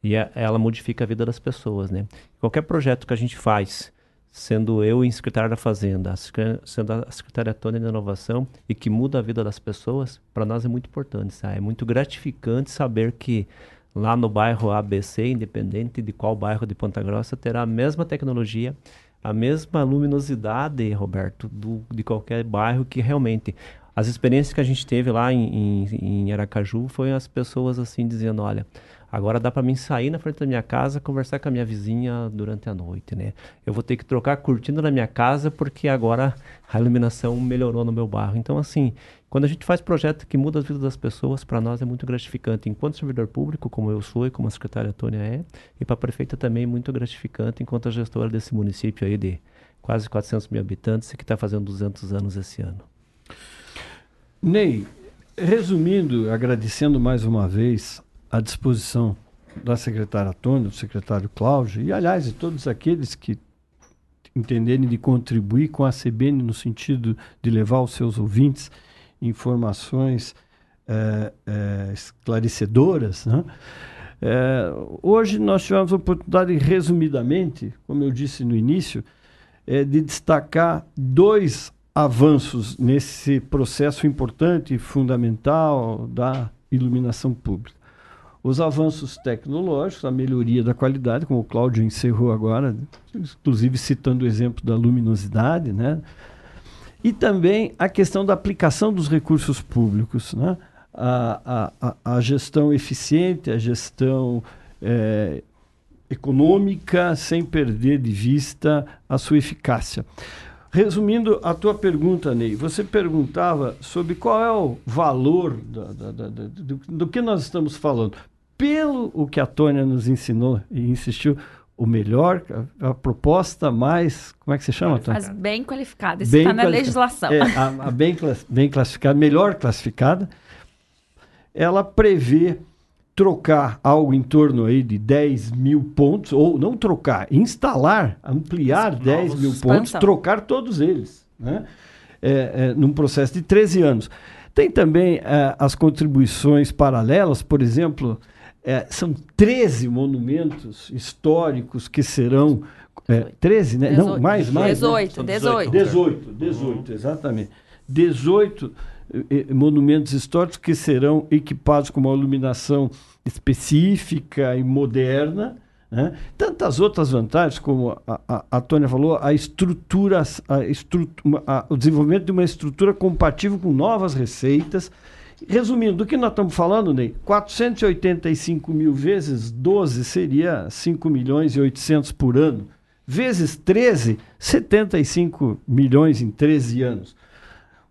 e a, ela modifica a vida das pessoas, né? Qualquer projeto que a gente faz, sendo eu em secretário da Fazenda, sendo a secretária Tônia de Inovação, e que muda a vida das pessoas, para nós é muito importante, sabe? É muito gratificante saber que lá no bairro ABC, independente de qual bairro de Ponta Grossa, terá a mesma tecnologia, a mesma luminosidade, Roberto, do, de qualquer bairro que realmente as experiências que a gente teve lá em, em, em Aracaju foi as pessoas assim dizendo, olha, agora dá para mim sair na frente da minha casa, conversar com a minha vizinha durante a noite, né? Eu vou ter que trocar a cortina na minha casa porque agora a iluminação melhorou no meu bairro. Então assim, quando a gente faz projeto que muda a vida das pessoas, para nós é muito gratificante. Enquanto servidor público, como eu sou e como a secretária Tônia é, e para a prefeita também muito gratificante, enquanto a gestora desse município aí de quase 400 mil habitantes e que está fazendo 200 anos esse ano. Ney, resumindo, agradecendo mais uma vez a disposição da secretária Tônia, do secretário Cláudio, e aliás, de todos aqueles que entenderem de contribuir com a CBN no sentido de levar aos seus ouvintes informações é, é, esclarecedoras. Né? É, hoje nós tivemos a oportunidade, resumidamente, como eu disse no início, de destacar dois avanços nesse processo importante e fundamental da iluminação pública. Os avanços tecnológicos, a melhoria da qualidade, como o Cláudio encerrou agora, inclusive citando o exemplo da luminosidade, né? E também a questão da aplicação dos recursos públicos, né? a, a, a gestão eficiente, a gestão é, econômica, sem perder de vista a sua eficácia. Resumindo a tua pergunta, Ney, você perguntava sobre qual é o valor da, da, da, do, do que nós estamos falando. Pelo o que a Tônia nos ensinou e insistiu, o melhor, a, proposta mais, como é que se chama? Mas bem qualificada, isso está na legislação. É, a, a bem, bem classificada, melhor classificada, ela prevê trocar algo em torno aí de 10 mil pontos, ou não trocar, instalar, ampliar 10 mil pontos, trocar todos eles, né? É, é, num processo de 13 anos. Tem também é, as contribuições paralelas, por exemplo, é, são 13 monumentos históricos que serão. É, 13, né? 18, Não, mais, mais. 18, né? 18. 18, 18, exatamente. 18 eh, eh, monumentos históricos que serão equipados com uma iluminação específica e moderna. Né? Tantas outras vantagens, como a, a, a Tônia falou, a estrutura, a estrutura o desenvolvimento de uma estrutura compatível com novas receitas Resumindo, do que nós estamos falando, Ney? 485 mil vezes 12 seria 5 milhões e 800 por ano. vezes 13, 75 milhões em 13 anos.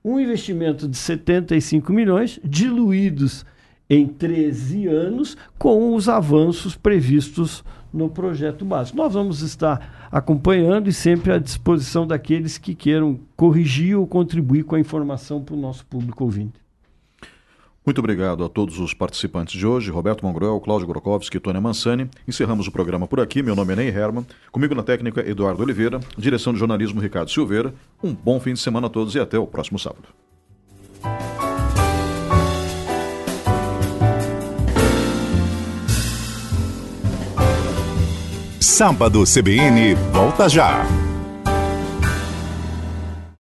Um investimento de 75 milhões diluídos em 13 anos com os avanços previstos no projeto básico. Nós vamos estar acompanhando e sempre à disposição daqueles que queiram corrigir ou contribuir com a informação para o nosso público ouvinte. Muito obrigado a todos os participantes de hoje, Roberto Mongruel, Cláudio Gorokowski e Tônia Mansani. Encerramos o programa por aqui. Meu nome é Ney Herman. Comigo na técnica, Eduardo Oliveira. Direção de jornalismo, Ricardo Silveira. Um bom fim de semana a todos e até o próximo sábado. Sábado CBN volta já.